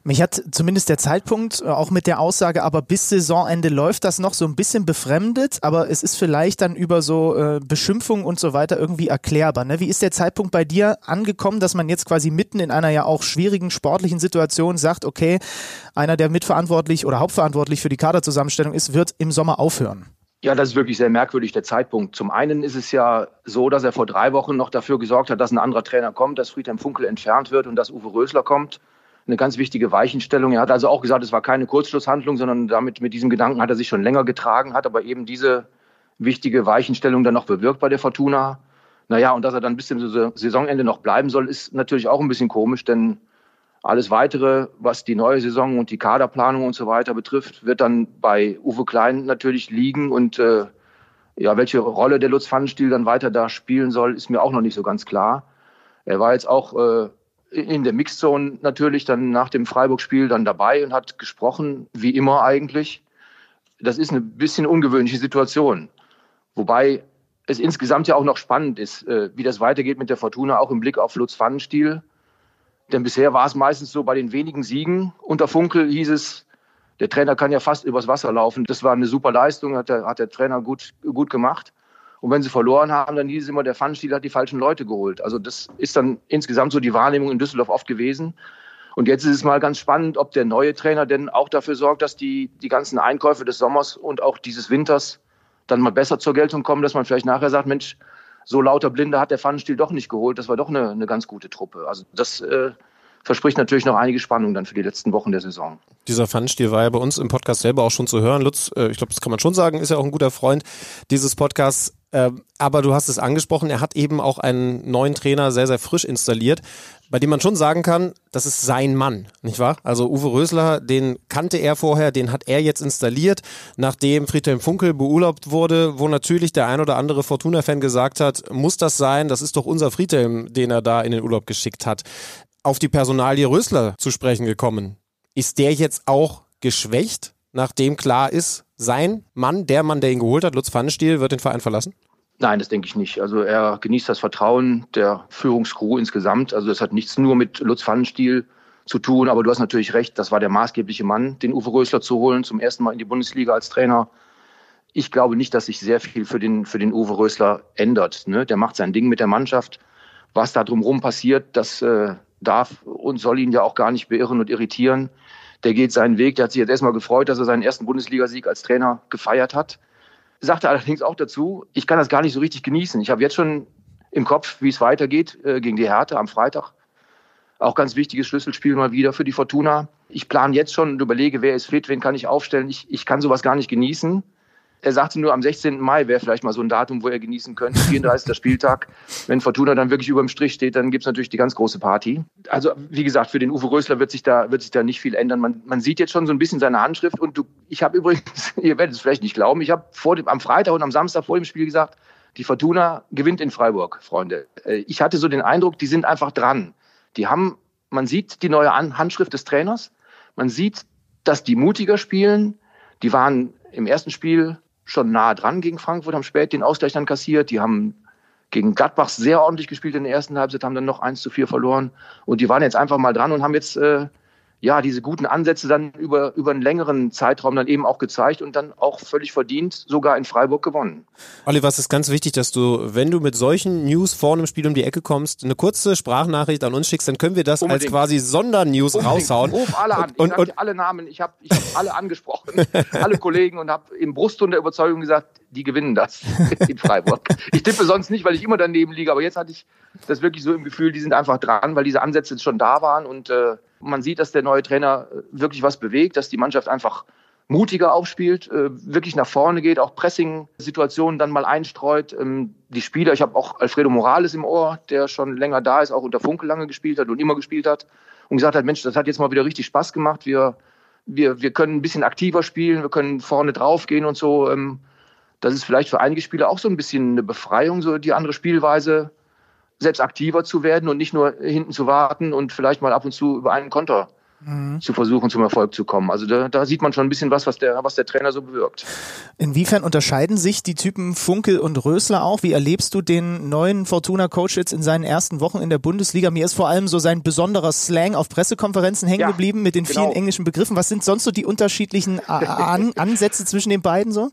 Mich hat zumindest der Zeitpunkt, äh, auch mit der Aussage, aber bis Saisonende läuft das noch so ein bisschen befremdet, aber es ist vielleicht dann über so äh, Beschimpfungen und so weiter irgendwie erklärbar. Ne? Wie ist der Zeitpunkt bei dir angekommen, dass man jetzt quasi mitten in einer ja auch schwierigen sportlichen Situation sagt, okay, einer, der mitverantwortlich oder hauptverantwortlich für die Kaderzusammenstellung ist, wird im Sommer aufhören? Ja, das ist wirklich sehr merkwürdig, der Zeitpunkt. Zum einen ist es ja so, dass er vor drei Wochen noch dafür gesorgt hat, dass ein anderer Trainer kommt, dass Friedhelm Funkel entfernt wird und dass Uwe Rösler kommt. Eine ganz wichtige Weichenstellung. Er hat also auch gesagt, es war keine Kurzschlusshandlung, sondern damit mit diesem Gedanken hat er sich schon länger getragen, hat aber eben diese wichtige Weichenstellung dann noch bewirkt bei der Fortuna. Naja, und dass er dann bis zum Saisonende noch bleiben soll, ist natürlich auch ein bisschen komisch, denn Alles weitere, was die neue Saison und die Kaderplanung und so weiter betrifft, wird dann bei Uwe Klein natürlich liegen. Und äh, ja, welche Rolle der Lutz Pfannenstiel dann weiter da spielen soll, ist mir auch noch nicht so ganz klar. Er war jetzt auch äh, in der Mixzone natürlich dann nach dem Freiburg-Spiel dann dabei und hat gesprochen, wie immer eigentlich. Das ist eine bisschen ungewöhnliche Situation. Wobei es insgesamt ja auch noch spannend ist, äh, wie das weitergeht mit der Fortuna, auch im Blick auf Lutz Pfannenstiel. Denn bisher war es meistens so, bei den wenigen Siegen unter Funkel hieß es, der Trainer kann ja fast übers Wasser laufen. Das war eine super Leistung, hat der, hat der Trainer gut, gut gemacht. Und wenn sie verloren haben, dann hieß es immer, der Pfannenstiel hat die falschen Leute geholt. Also das ist dann insgesamt so die Wahrnehmung in Düsseldorf oft gewesen. Und jetzt ist es mal ganz spannend, ob der neue Trainer denn auch dafür sorgt, dass die, die ganzen Einkäufe des Sommers und auch dieses Winters dann mal besser zur Geltung kommen, dass man vielleicht nachher sagt, Mensch, so lauter Blinde hat der Pfannenstiel doch nicht geholt. Das war doch eine, eine ganz gute Truppe. Also das äh, verspricht natürlich noch einige Spannung dann für die letzten Wochen der Saison. Dieser Pfannenstiel war ja bei uns im Podcast selber auch schon zu hören. Lutz, äh, ich glaube, das kann man schon sagen, ist ja auch ein guter Freund dieses Podcasts. Äh, aber du hast es angesprochen, er hat eben auch einen neuen Trainer sehr, sehr frisch installiert, bei dem man schon sagen kann, das ist sein Mann, nicht wahr? Also Uwe Rösler, den kannte er vorher, den hat er jetzt installiert, nachdem Friedhelm Funkel beurlaubt wurde, wo natürlich der ein oder andere Fortuna-Fan gesagt hat, muss das sein, das ist doch unser Friedhelm, den er da in den Urlaub geschickt hat. Auf die Personalie Rösler zu sprechen gekommen. Ist der jetzt auch geschwächt, nachdem klar ist, sein Mann, der Mann, der ihn geholt hat, Lutz Pfannenstiel, wird den Verein verlassen? Nein, das denke ich nicht. Also er genießt das Vertrauen der Führungskrew insgesamt. Also das hat nichts nur mit Lutz Pfannenstiel zu tun, aber du hast natürlich recht, das war der maßgebliche Mann, den Uwe Rösler zu holen, zum ersten Mal in die Bundesliga als Trainer. Ich glaube nicht, dass sich sehr viel für den, für den Uwe Rösler ändert. Ne? Der macht sein Ding mit der Mannschaft. Was da drumherum passiert, das äh, darf und soll ihn ja auch gar nicht beirren und irritieren. Der geht seinen Weg. Der hat sich jetzt erstmal gefreut, dass er seinen ersten Bundesligasieg als Trainer gefeiert hat sagte allerdings auch dazu, ich kann das gar nicht so richtig genießen. Ich habe jetzt schon im Kopf, wie es weitergeht äh, gegen die Härte am Freitag. Auch ganz wichtiges Schlüsselspiel mal wieder für die Fortuna. Ich plane jetzt schon und überlege, wer ist fit, wen kann ich aufstellen. Ich, ich kann sowas gar nicht genießen. Er sagte nur, am 16. Mai wäre vielleicht mal so ein Datum, wo er genießen könnte. 34. Spieltag. Wenn Fortuna dann wirklich über dem Strich steht, dann gibt es natürlich die ganz große Party. Also, wie gesagt, für den Uwe Rösler wird sich da, wird sich da nicht viel ändern. Man, man sieht jetzt schon so ein bisschen seine Handschrift. Und du, ich habe übrigens, ihr werdet es vielleicht nicht glauben, ich habe vor dem, am Freitag und am Samstag vor dem Spiel gesagt, die Fortuna gewinnt in Freiburg, Freunde. Äh, ich hatte so den Eindruck, die sind einfach dran. Die haben, man sieht die neue Handschrift des Trainers. Man sieht, dass die mutiger spielen. Die waren im ersten Spiel schon nah dran gegen Frankfurt, haben spät den Ausgleich dann kassiert. Die haben gegen Gladbach sehr ordentlich gespielt in der ersten Halbzeit, haben dann noch 1 zu 4 verloren. Und die waren jetzt einfach mal dran und haben jetzt äh, ja, diese guten Ansätze dann über, über einen längeren Zeitraum dann eben auch gezeigt und dann auch völlig verdient sogar in Freiburg gewonnen. Oliver, es ist ganz wichtig, dass du, wenn du mit solchen News vor einem Spiel um die Ecke kommst, eine kurze Sprachnachricht an uns schickst, dann können wir das Unbedingt. als quasi Sondernews Unbedingt. raushauen. Ruf alle an. Und, ich und, alle Namen. Ich habe ich hab alle angesprochen, alle Kollegen und habe im Brustton der Überzeugung gesagt, die gewinnen das in Freiburg. ich tippe sonst nicht, weil ich immer daneben liege, aber jetzt hatte ich das wirklich so im Gefühl, die sind einfach dran, weil diese Ansätze schon da waren und äh, man sieht, dass der neue Trainer äh, wirklich was bewegt, dass die Mannschaft einfach mutiger aufspielt, äh, wirklich nach vorne geht, auch Pressing-Situationen dann mal einstreut. Ähm, die Spieler, ich habe auch Alfredo Morales im Ohr, der schon länger da ist, auch unter Funkel lange gespielt hat und immer gespielt hat und gesagt hat, Mensch, das hat jetzt mal wieder richtig Spaß gemacht. Wir, wir, wir können ein bisschen aktiver spielen, wir können vorne drauf gehen und so. Ähm, das ist vielleicht für einige Spieler auch so ein bisschen eine Befreiung, so die andere Spielweise selbst aktiver zu werden und nicht nur hinten zu warten und vielleicht mal ab und zu über einen Konter mhm. zu versuchen, zum Erfolg zu kommen. Also da, da, sieht man schon ein bisschen was, was der, was der Trainer so bewirkt. Inwiefern unterscheiden sich die Typen Funkel und Rösler auch? Wie erlebst du den neuen Fortuna-Coach jetzt in seinen ersten Wochen in der Bundesliga? Mir ist vor allem so sein besonderer Slang auf Pressekonferenzen hängen ja, geblieben mit den genau. vielen englischen Begriffen. Was sind sonst so die unterschiedlichen An Ansätze zwischen den beiden so?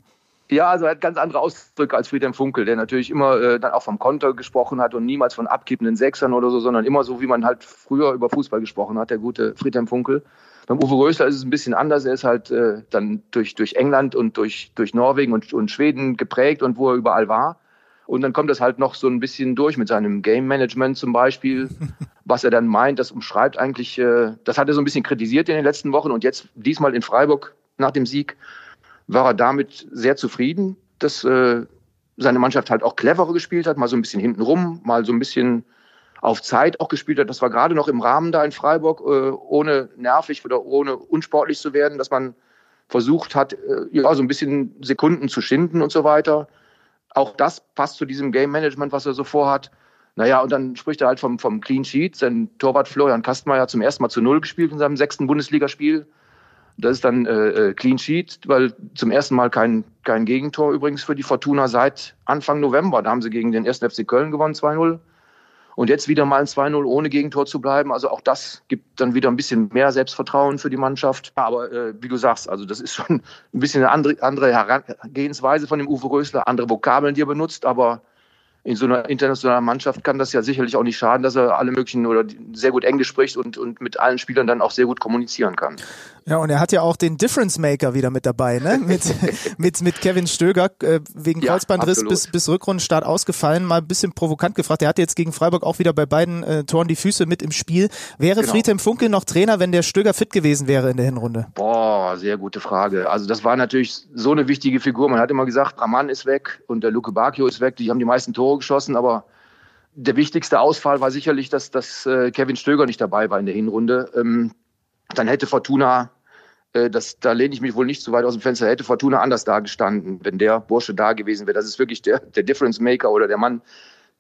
Ja, also er hat ganz andere Ausdrücke als Friedhelm Funkel, der natürlich immer äh, dann auch vom Konter gesprochen hat und niemals von abkippenden Sechsern oder so, sondern immer so, wie man halt früher über Fußball gesprochen hat, der gute Friedhelm Funkel. Beim Uwe Rösler ist es ein bisschen anders. Er ist halt äh, dann durch, durch England und durch, durch Norwegen und, und Schweden geprägt und wo er überall war. Und dann kommt das halt noch so ein bisschen durch mit seinem Game Management zum Beispiel, was er dann meint, das umschreibt eigentlich, äh, das hat er so ein bisschen kritisiert in den letzten Wochen und jetzt diesmal in Freiburg nach dem Sieg war er damit sehr zufrieden, dass äh, seine Mannschaft halt auch cleverer gespielt hat, mal so ein bisschen hintenrum, mal so ein bisschen auf Zeit auch gespielt hat. Das war gerade noch im Rahmen da in Freiburg, äh, ohne nervig oder ohne unsportlich zu werden, dass man versucht hat, äh, ja, so ein bisschen Sekunden zu schinden und so weiter. Auch das passt zu diesem Game Management, was er so vorhat. Naja, und dann spricht er halt vom, vom Clean Sheet. Sein Torwart Florian Kastmeier zum ersten Mal zu Null gespielt in seinem sechsten Bundesligaspiel. Das ist dann äh, äh, Clean Sheet, weil zum ersten Mal kein, kein Gegentor übrigens für die Fortuna seit Anfang November. Da haben sie gegen den 1. FC Köln gewonnen, 2-0. Und jetzt wieder mal ein 2-0 ohne Gegentor zu bleiben. Also auch das gibt dann wieder ein bisschen mehr Selbstvertrauen für die Mannschaft. Aber äh, wie du sagst, also das ist schon ein bisschen eine andere, andere Herangehensweise von dem Uwe Rösler, andere Vokabeln, die er benutzt. Aber in so einer internationalen Mannschaft kann das ja sicherlich auch nicht schaden, dass er alle möglichen oder sehr gut Englisch spricht und, und mit allen Spielern dann auch sehr gut kommunizieren kann. Ja, und er hat ja auch den Difference Maker wieder mit dabei, ne? Mit, mit, mit Kevin Stöger, äh, wegen ja, Kreuzbandriss bis, bis Rückrundenstart ausgefallen. Mal ein bisschen provokant gefragt. Er hatte jetzt gegen Freiburg auch wieder bei beiden äh, Toren die Füße mit im Spiel. Wäre genau. Friedhelm Funkel noch Trainer, wenn der Stöger fit gewesen wäre in der Hinrunde? Boah, sehr gute Frage. Also das war natürlich so eine wichtige Figur. Man hat immer gesagt, Raman ist weg und der Luke Bacchio ist weg. Die haben die meisten Tore geschossen, aber der wichtigste Ausfall war sicherlich, dass, dass äh, Kevin Stöger nicht dabei war in der Hinrunde. Ähm, dann hätte Fortuna, äh, das, da lehne ich mich wohl nicht zu weit aus dem Fenster, hätte Fortuna anders dagestanden, wenn der Bursche da gewesen wäre. Das ist wirklich der, der Difference Maker oder der Mann,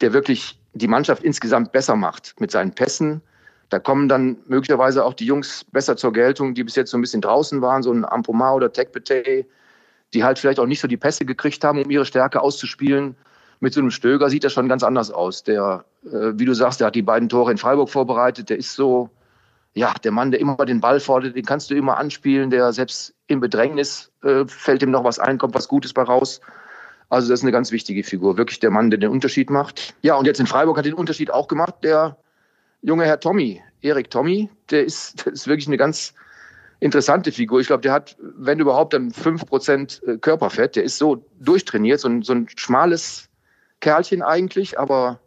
der wirklich die Mannschaft insgesamt besser macht mit seinen Pässen. Da kommen dann möglicherweise auch die Jungs besser zur Geltung, die bis jetzt so ein bisschen draußen waren, so ein Ampomar oder Tekbete, die halt vielleicht auch nicht so die Pässe gekriegt haben, um ihre Stärke auszuspielen. Mit so einem Stöger sieht das schon ganz anders aus. Der, äh, wie du sagst, der hat die beiden Tore in Freiburg vorbereitet. Der ist so, ja, der Mann, der immer den Ball fordert, den kannst du immer anspielen, der selbst im Bedrängnis äh, fällt ihm noch was ein, kommt was Gutes bei raus. Also das ist eine ganz wichtige Figur, wirklich der Mann, der den Unterschied macht. Ja, und jetzt in Freiburg hat den Unterschied auch gemacht, der junge Herr Tommy, Erik Tommy, der ist, der ist wirklich eine ganz interessante Figur. Ich glaube, der hat, wenn überhaupt, dann fünf Prozent äh, Körperfett. Der ist so durchtrainiert, so ein, so ein schmales Kerlchen eigentlich, aber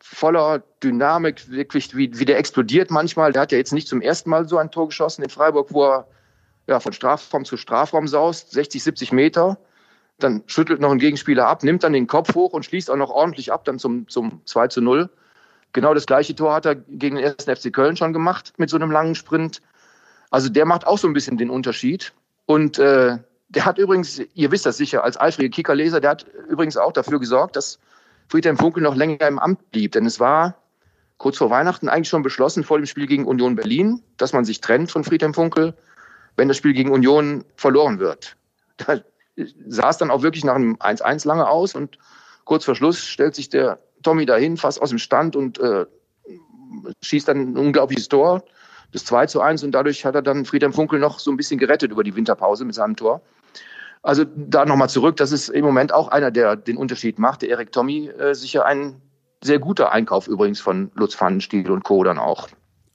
voller Dynamik, wirklich wie, wie der explodiert manchmal. Der hat ja jetzt nicht zum ersten Mal so ein Tor geschossen in Freiburg, wo er ja, von Strafraum zu Strafraum saust, 60, 70 Meter. Dann schüttelt noch ein Gegenspieler ab, nimmt dann den Kopf hoch und schließt auch noch ordentlich ab, dann zum, zum 2 zu 0. Genau das gleiche Tor hat er gegen den ersten FC Köln schon gemacht mit so einem langen Sprint. Also der macht auch so ein bisschen den Unterschied. Und äh, der hat übrigens, ihr wisst das sicher, als eifrige Kickerleser, der hat übrigens auch dafür gesorgt, dass Friedhelm Funkel noch länger im Amt blieb. Denn es war kurz vor Weihnachten eigentlich schon beschlossen vor dem Spiel gegen Union Berlin, dass man sich trennt von Friedhelm Funkel, wenn das Spiel gegen Union verloren wird. Da sah es dann auch wirklich nach einem 1-1 lange aus und kurz vor Schluss stellt sich der Tommy dahin, fast aus dem Stand und äh, schießt dann ein unglaubliches Tor, das 2 zu 1 und dadurch hat er dann Friedhelm Funkel noch so ein bisschen gerettet über die Winterpause mit seinem Tor. Also da nochmal zurück, das ist im Moment auch einer, der den Unterschied macht. Der Erik Tommy äh, sicher ein sehr guter Einkauf übrigens von Lutz Pfannenstiel und Co. dann auch.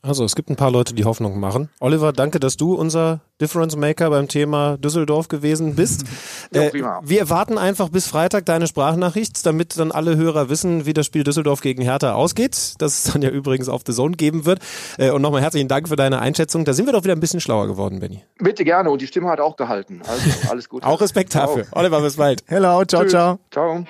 Also es gibt ein paar Leute, die Hoffnung machen. Oliver, danke, dass du unser Difference Maker beim Thema Düsseldorf gewesen bist. ja, äh, wir erwarten einfach bis Freitag deine Sprachnachricht, damit dann alle Hörer wissen, wie das Spiel Düsseldorf gegen Hertha ausgeht. Das es dann ja übrigens auf The Zone geben wird. Äh, und nochmal herzlichen Dank für deine Einschätzung. Da sind wir doch wieder ein bisschen schlauer geworden, Benny. Bitte gerne. Und die Stimme hat auch gehalten. Also alles gut. auch Respekt dafür. Oliver, bis bald. Hello, ciao, Tschüss. ciao. Ciao.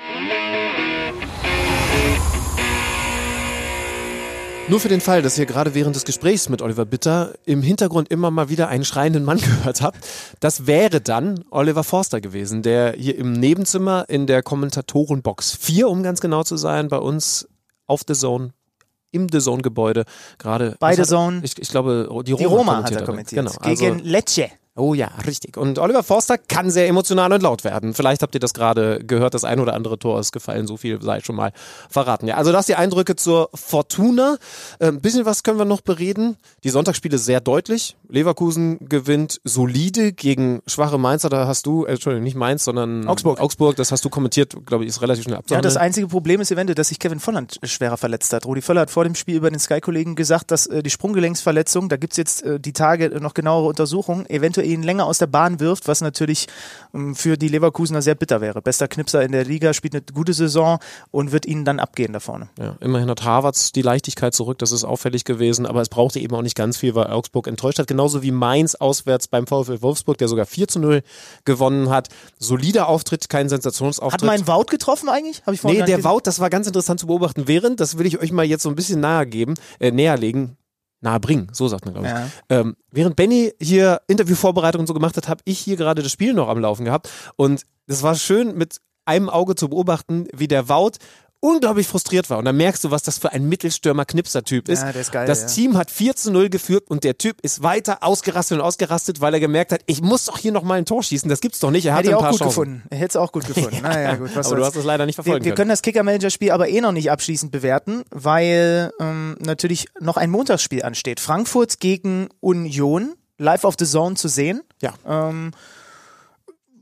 Nur für den Fall, dass ihr gerade während des Gesprächs mit Oliver Bitter im Hintergrund immer mal wieder einen schreienden Mann gehört habt, das wäre dann Oliver Forster gewesen, der hier im Nebenzimmer in der Kommentatorenbox 4, um ganz genau zu sein, bei uns auf The Zone im The Zone Gebäude gerade. Bei The Zone. Ich, ich glaube, die Roma, die Roma hat er kommentiert. Genau, Gegen also, Lecce. Oh ja, richtig. Und Oliver Forster kann sehr emotional und laut werden. Vielleicht habt ihr das gerade gehört, das ein oder andere Tor ist gefallen, so viel sei schon mal verraten. Ja, also das die Eindrücke zur Fortuna. Ein ähm, bisschen was können wir noch bereden. Die Sonntagsspiele sehr deutlich. Leverkusen gewinnt solide gegen schwache Mainzer. Da hast du, äh, Entschuldigung, nicht Mainz, sondern Augsburg. Augsburg, das hast du kommentiert, glaube ich, ist relativ schnell abzuhandeln. Ja, das einzige Problem ist eventuell, dass sich Kevin Volland schwerer verletzt hat. Rudi Völler hat vor dem Spiel über den Sky-Kollegen gesagt, dass äh, die Sprunggelenksverletzung, da gibt's jetzt äh, die Tage noch genauere Untersuchungen, eventuell ihn länger aus der Bahn wirft, was natürlich ähm, für die Leverkusener sehr bitter wäre. Bester Knipser in der Liga, spielt eine gute Saison und wird ihnen dann abgehen da vorne. Ja, immerhin hat Harvards die Leichtigkeit zurück, das ist auffällig gewesen, aber es brauchte eben auch nicht ganz viel, weil Augsburg enttäuscht hat. Genauso wie Mainz auswärts beim VfL Wolfsburg, der sogar 4 zu 0 gewonnen hat. Solider Auftritt, kein Sensationsauftritt. Hat mein Wout getroffen eigentlich? Hab ich nee, der Wout, das war ganz interessant zu beobachten. Während, das will ich euch mal jetzt so ein bisschen nahe geben, äh, näher legen, nahe bringen, so sagt man, glaube ich. Ja. Ähm, während Benny hier Interviewvorbereitungen so gemacht hat, habe ich hier gerade das Spiel noch am Laufen gehabt. Und es war schön mit einem Auge zu beobachten, wie der Wout unglaublich frustriert war. Und da merkst du, was das für ein Mittelstürmer-Knipser-Typ ist. Ja, der ist geil, das ja. Team hat 4 zu 0 geführt und der Typ ist weiter ausgerastet und ausgerastet, weil er gemerkt hat, ich muss doch hier noch mal ein Tor schießen. Das gibt's doch nicht. Er hat ein paar auch gut Chancen. gefunden. Er hätte es auch gut gefunden. naja, gut, aber du hast es leider nicht verfolgt. Wir, wir können das Kicker-Manager-Spiel aber eh noch nicht abschließend bewerten, weil ähm, natürlich noch ein Montagsspiel ansteht. Frankfurt gegen Union, live auf The Zone zu sehen. Ja. Ähm,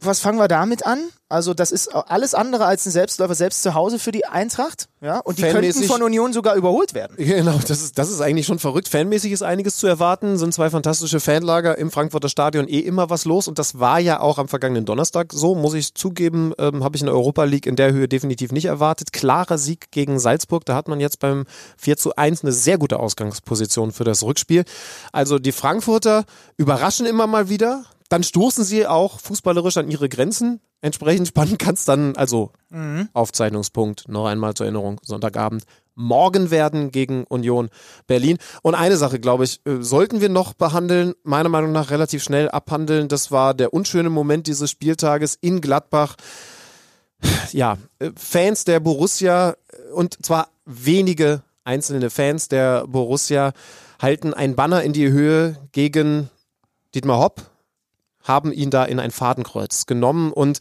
was fangen wir damit an? Also das ist alles andere als ein Selbstläufer, selbst zu Hause für die Eintracht. Ja, und die Fanmäßig, könnten von Union sogar überholt werden. Genau, das ist, das ist eigentlich schon verrückt. Fanmäßig ist einiges zu erwarten. Sind zwei fantastische Fanlager im Frankfurter Stadion eh immer was los. Und das war ja auch am vergangenen Donnerstag so, muss ich zugeben, ähm, habe ich in der Europa League in der Höhe definitiv nicht erwartet. Klarer Sieg gegen Salzburg. Da hat man jetzt beim 4 zu 1 eine sehr gute Ausgangsposition für das Rückspiel. Also die Frankfurter überraschen immer mal wieder dann stoßen sie auch fußballerisch an ihre Grenzen. Entsprechend spannend kann es dann, also mhm. Aufzeichnungspunkt, noch einmal zur Erinnerung, Sonntagabend, morgen werden gegen Union Berlin. Und eine Sache, glaube ich, äh, sollten wir noch behandeln, meiner Meinung nach relativ schnell abhandeln. Das war der unschöne Moment dieses Spieltages in Gladbach. Ja, äh, Fans der Borussia äh, und zwar wenige einzelne Fans der Borussia halten ein Banner in die Höhe gegen Dietmar Hopp, haben ihn da in ein Fadenkreuz genommen und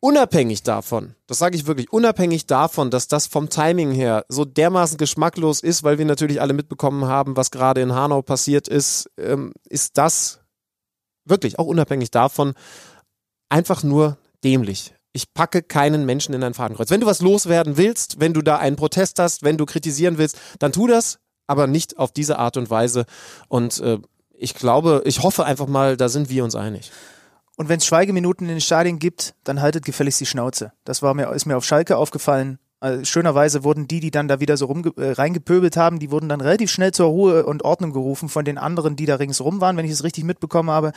unabhängig davon, das sage ich wirklich, unabhängig davon, dass das vom Timing her so dermaßen geschmacklos ist, weil wir natürlich alle mitbekommen haben, was gerade in Hanau passiert ist, ähm, ist das wirklich auch unabhängig davon einfach nur dämlich. Ich packe keinen Menschen in ein Fadenkreuz. Wenn du was loswerden willst, wenn du da einen Protest hast, wenn du kritisieren willst, dann tu das, aber nicht auf diese Art und Weise. Und äh, ich glaube, ich hoffe einfach mal, da sind wir uns einig. Und wenn es Schweigeminuten in den Stadien gibt, dann haltet gefälligst die Schnauze. Das war mir, ist mir auf Schalke aufgefallen. Also schönerweise wurden die, die dann da wieder so rum, äh, reingepöbelt haben, die wurden dann relativ schnell zur Ruhe und Ordnung gerufen von den anderen, die da ringsrum waren, wenn ich es richtig mitbekommen habe.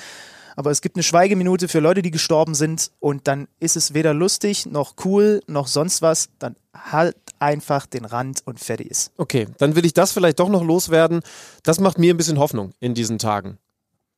Aber es gibt eine Schweigeminute für Leute, die gestorben sind und dann ist es weder lustig noch cool noch sonst was. Dann halt einfach den Rand und fertig ist. Okay, dann will ich das vielleicht doch noch loswerden. Das macht mir ein bisschen Hoffnung in diesen Tagen.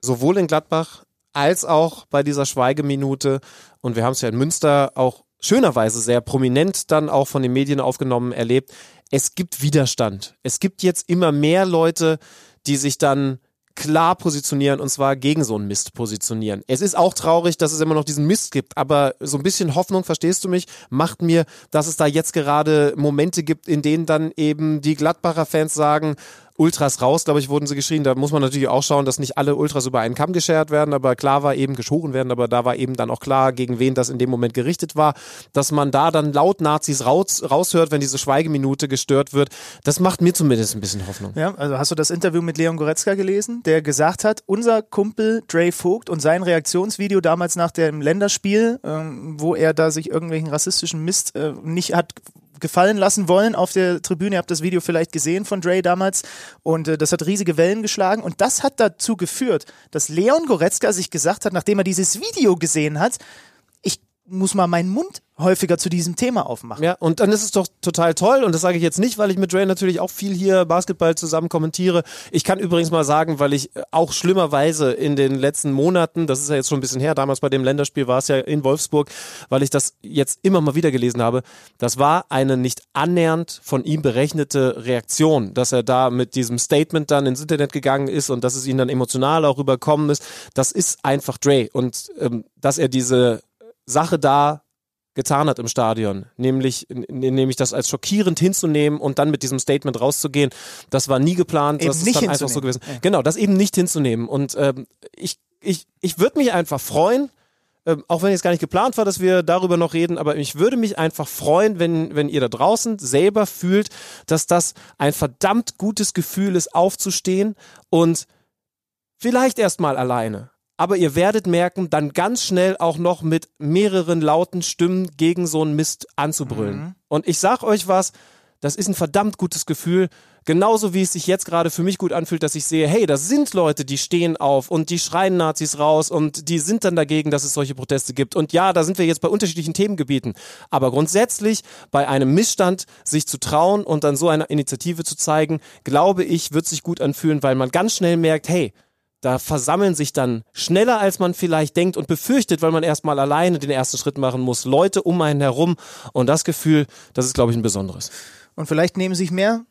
Sowohl in Gladbach als auch bei dieser Schweigeminute. Und wir haben es ja in Münster auch schönerweise sehr prominent dann auch von den Medien aufgenommen erlebt. Es gibt Widerstand. Es gibt jetzt immer mehr Leute, die sich dann klar positionieren und zwar gegen so einen Mist positionieren. Es ist auch traurig, dass es immer noch diesen Mist gibt, aber so ein bisschen Hoffnung, verstehst du mich, macht mir, dass es da jetzt gerade Momente gibt, in denen dann eben die Gladbacher Fans sagen, Ultras raus, glaube ich, wurden sie geschrien. Da muss man natürlich auch schauen, dass nicht alle Ultras über einen Kamm geschert werden, aber klar war eben geschoren werden, aber da war eben dann auch klar, gegen wen das in dem Moment gerichtet war, dass man da dann laut Nazis raus, raushört, wenn diese Schweigeminute gestört wird. Das macht mir zumindest ein bisschen Hoffnung. Ja, also hast du das Interview mit Leon Goretzka gelesen, der gesagt hat, unser Kumpel Dre Vogt und sein Reaktionsvideo damals nach dem Länderspiel, ähm, wo er da sich irgendwelchen rassistischen Mist äh, nicht hat gefallen lassen wollen auf der Tribüne. Ihr habt das Video vielleicht gesehen von Dre damals und äh, das hat riesige Wellen geschlagen und das hat dazu geführt, dass Leon Goretzka sich gesagt hat, nachdem er dieses Video gesehen hat, ich muss mal meinen Mund häufiger zu diesem Thema aufmachen. Ja, und dann ist es doch total toll und das sage ich jetzt nicht, weil ich mit Dre natürlich auch viel hier Basketball zusammen kommentiere. Ich kann übrigens mal sagen, weil ich auch schlimmerweise in den letzten Monaten, das ist ja jetzt schon ein bisschen her, damals bei dem Länderspiel war es ja in Wolfsburg, weil ich das jetzt immer mal wieder gelesen habe, das war eine nicht annähernd von ihm berechnete Reaktion, dass er da mit diesem Statement dann ins Internet gegangen ist und dass es ihn dann emotional auch überkommen ist. Das ist einfach Dre und ähm, dass er diese Sache da getan hat im Stadion, nämlich, nämlich das als schockierend hinzunehmen und dann mit diesem Statement rauszugehen, das war nie geplant, eben das ist dann einfach so gewesen. Ja. Genau, das eben nicht hinzunehmen. Und ähm, ich, ich, ich würde mich einfach freuen, ähm, auch wenn es gar nicht geplant war, dass wir darüber noch reden, aber ich würde mich einfach freuen, wenn, wenn ihr da draußen selber fühlt, dass das ein verdammt gutes Gefühl ist, aufzustehen und vielleicht erstmal alleine aber ihr werdet merken, dann ganz schnell auch noch mit mehreren lauten Stimmen gegen so einen Mist anzubrüllen. Mhm. Und ich sag euch was, das ist ein verdammt gutes Gefühl. Genauso wie es sich jetzt gerade für mich gut anfühlt, dass ich sehe, hey, das sind Leute, die stehen auf und die schreien Nazis raus und die sind dann dagegen, dass es solche Proteste gibt. Und ja, da sind wir jetzt bei unterschiedlichen Themengebieten. Aber grundsätzlich bei einem Missstand sich zu trauen und dann so eine Initiative zu zeigen, glaube ich, wird sich gut anfühlen, weil man ganz schnell merkt, hey, da versammeln sich dann schneller, als man vielleicht denkt und befürchtet, weil man erstmal alleine den ersten Schritt machen muss, Leute um einen herum. Und das Gefühl, das ist, glaube ich, ein besonderes. Und vielleicht nehmen sich mehr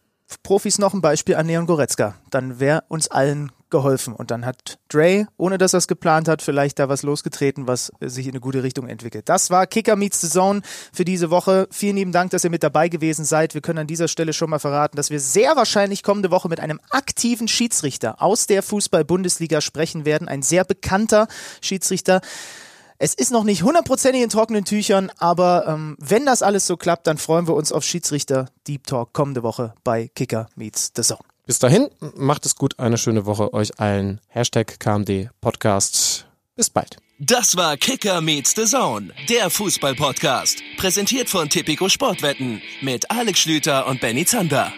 Profis noch ein Beispiel an Leon Goretzka. Dann wäre uns allen geholfen. Und dann hat Dre, ohne dass er es geplant hat, vielleicht da was losgetreten, was sich in eine gute Richtung entwickelt. Das war Kicker Meets the Zone für diese Woche. Vielen lieben Dank, dass ihr mit dabei gewesen seid. Wir können an dieser Stelle schon mal verraten, dass wir sehr wahrscheinlich kommende Woche mit einem aktiven Schiedsrichter aus der Fußball-Bundesliga sprechen werden. Ein sehr bekannter Schiedsrichter. Es ist noch nicht hundertprozentig in trockenen Tüchern, aber ähm, wenn das alles so klappt, dann freuen wir uns auf Schiedsrichter Deep Talk kommende Woche bei Kicker Meets the Zone. Bis dahin, macht es gut, eine schöne Woche euch allen. Hashtag KMD Podcast. Bis bald. Das war Kicker Meets the Zone, der Fußball-Podcast. Präsentiert von Tipico Sportwetten mit Alex Schlüter und Benny Zander.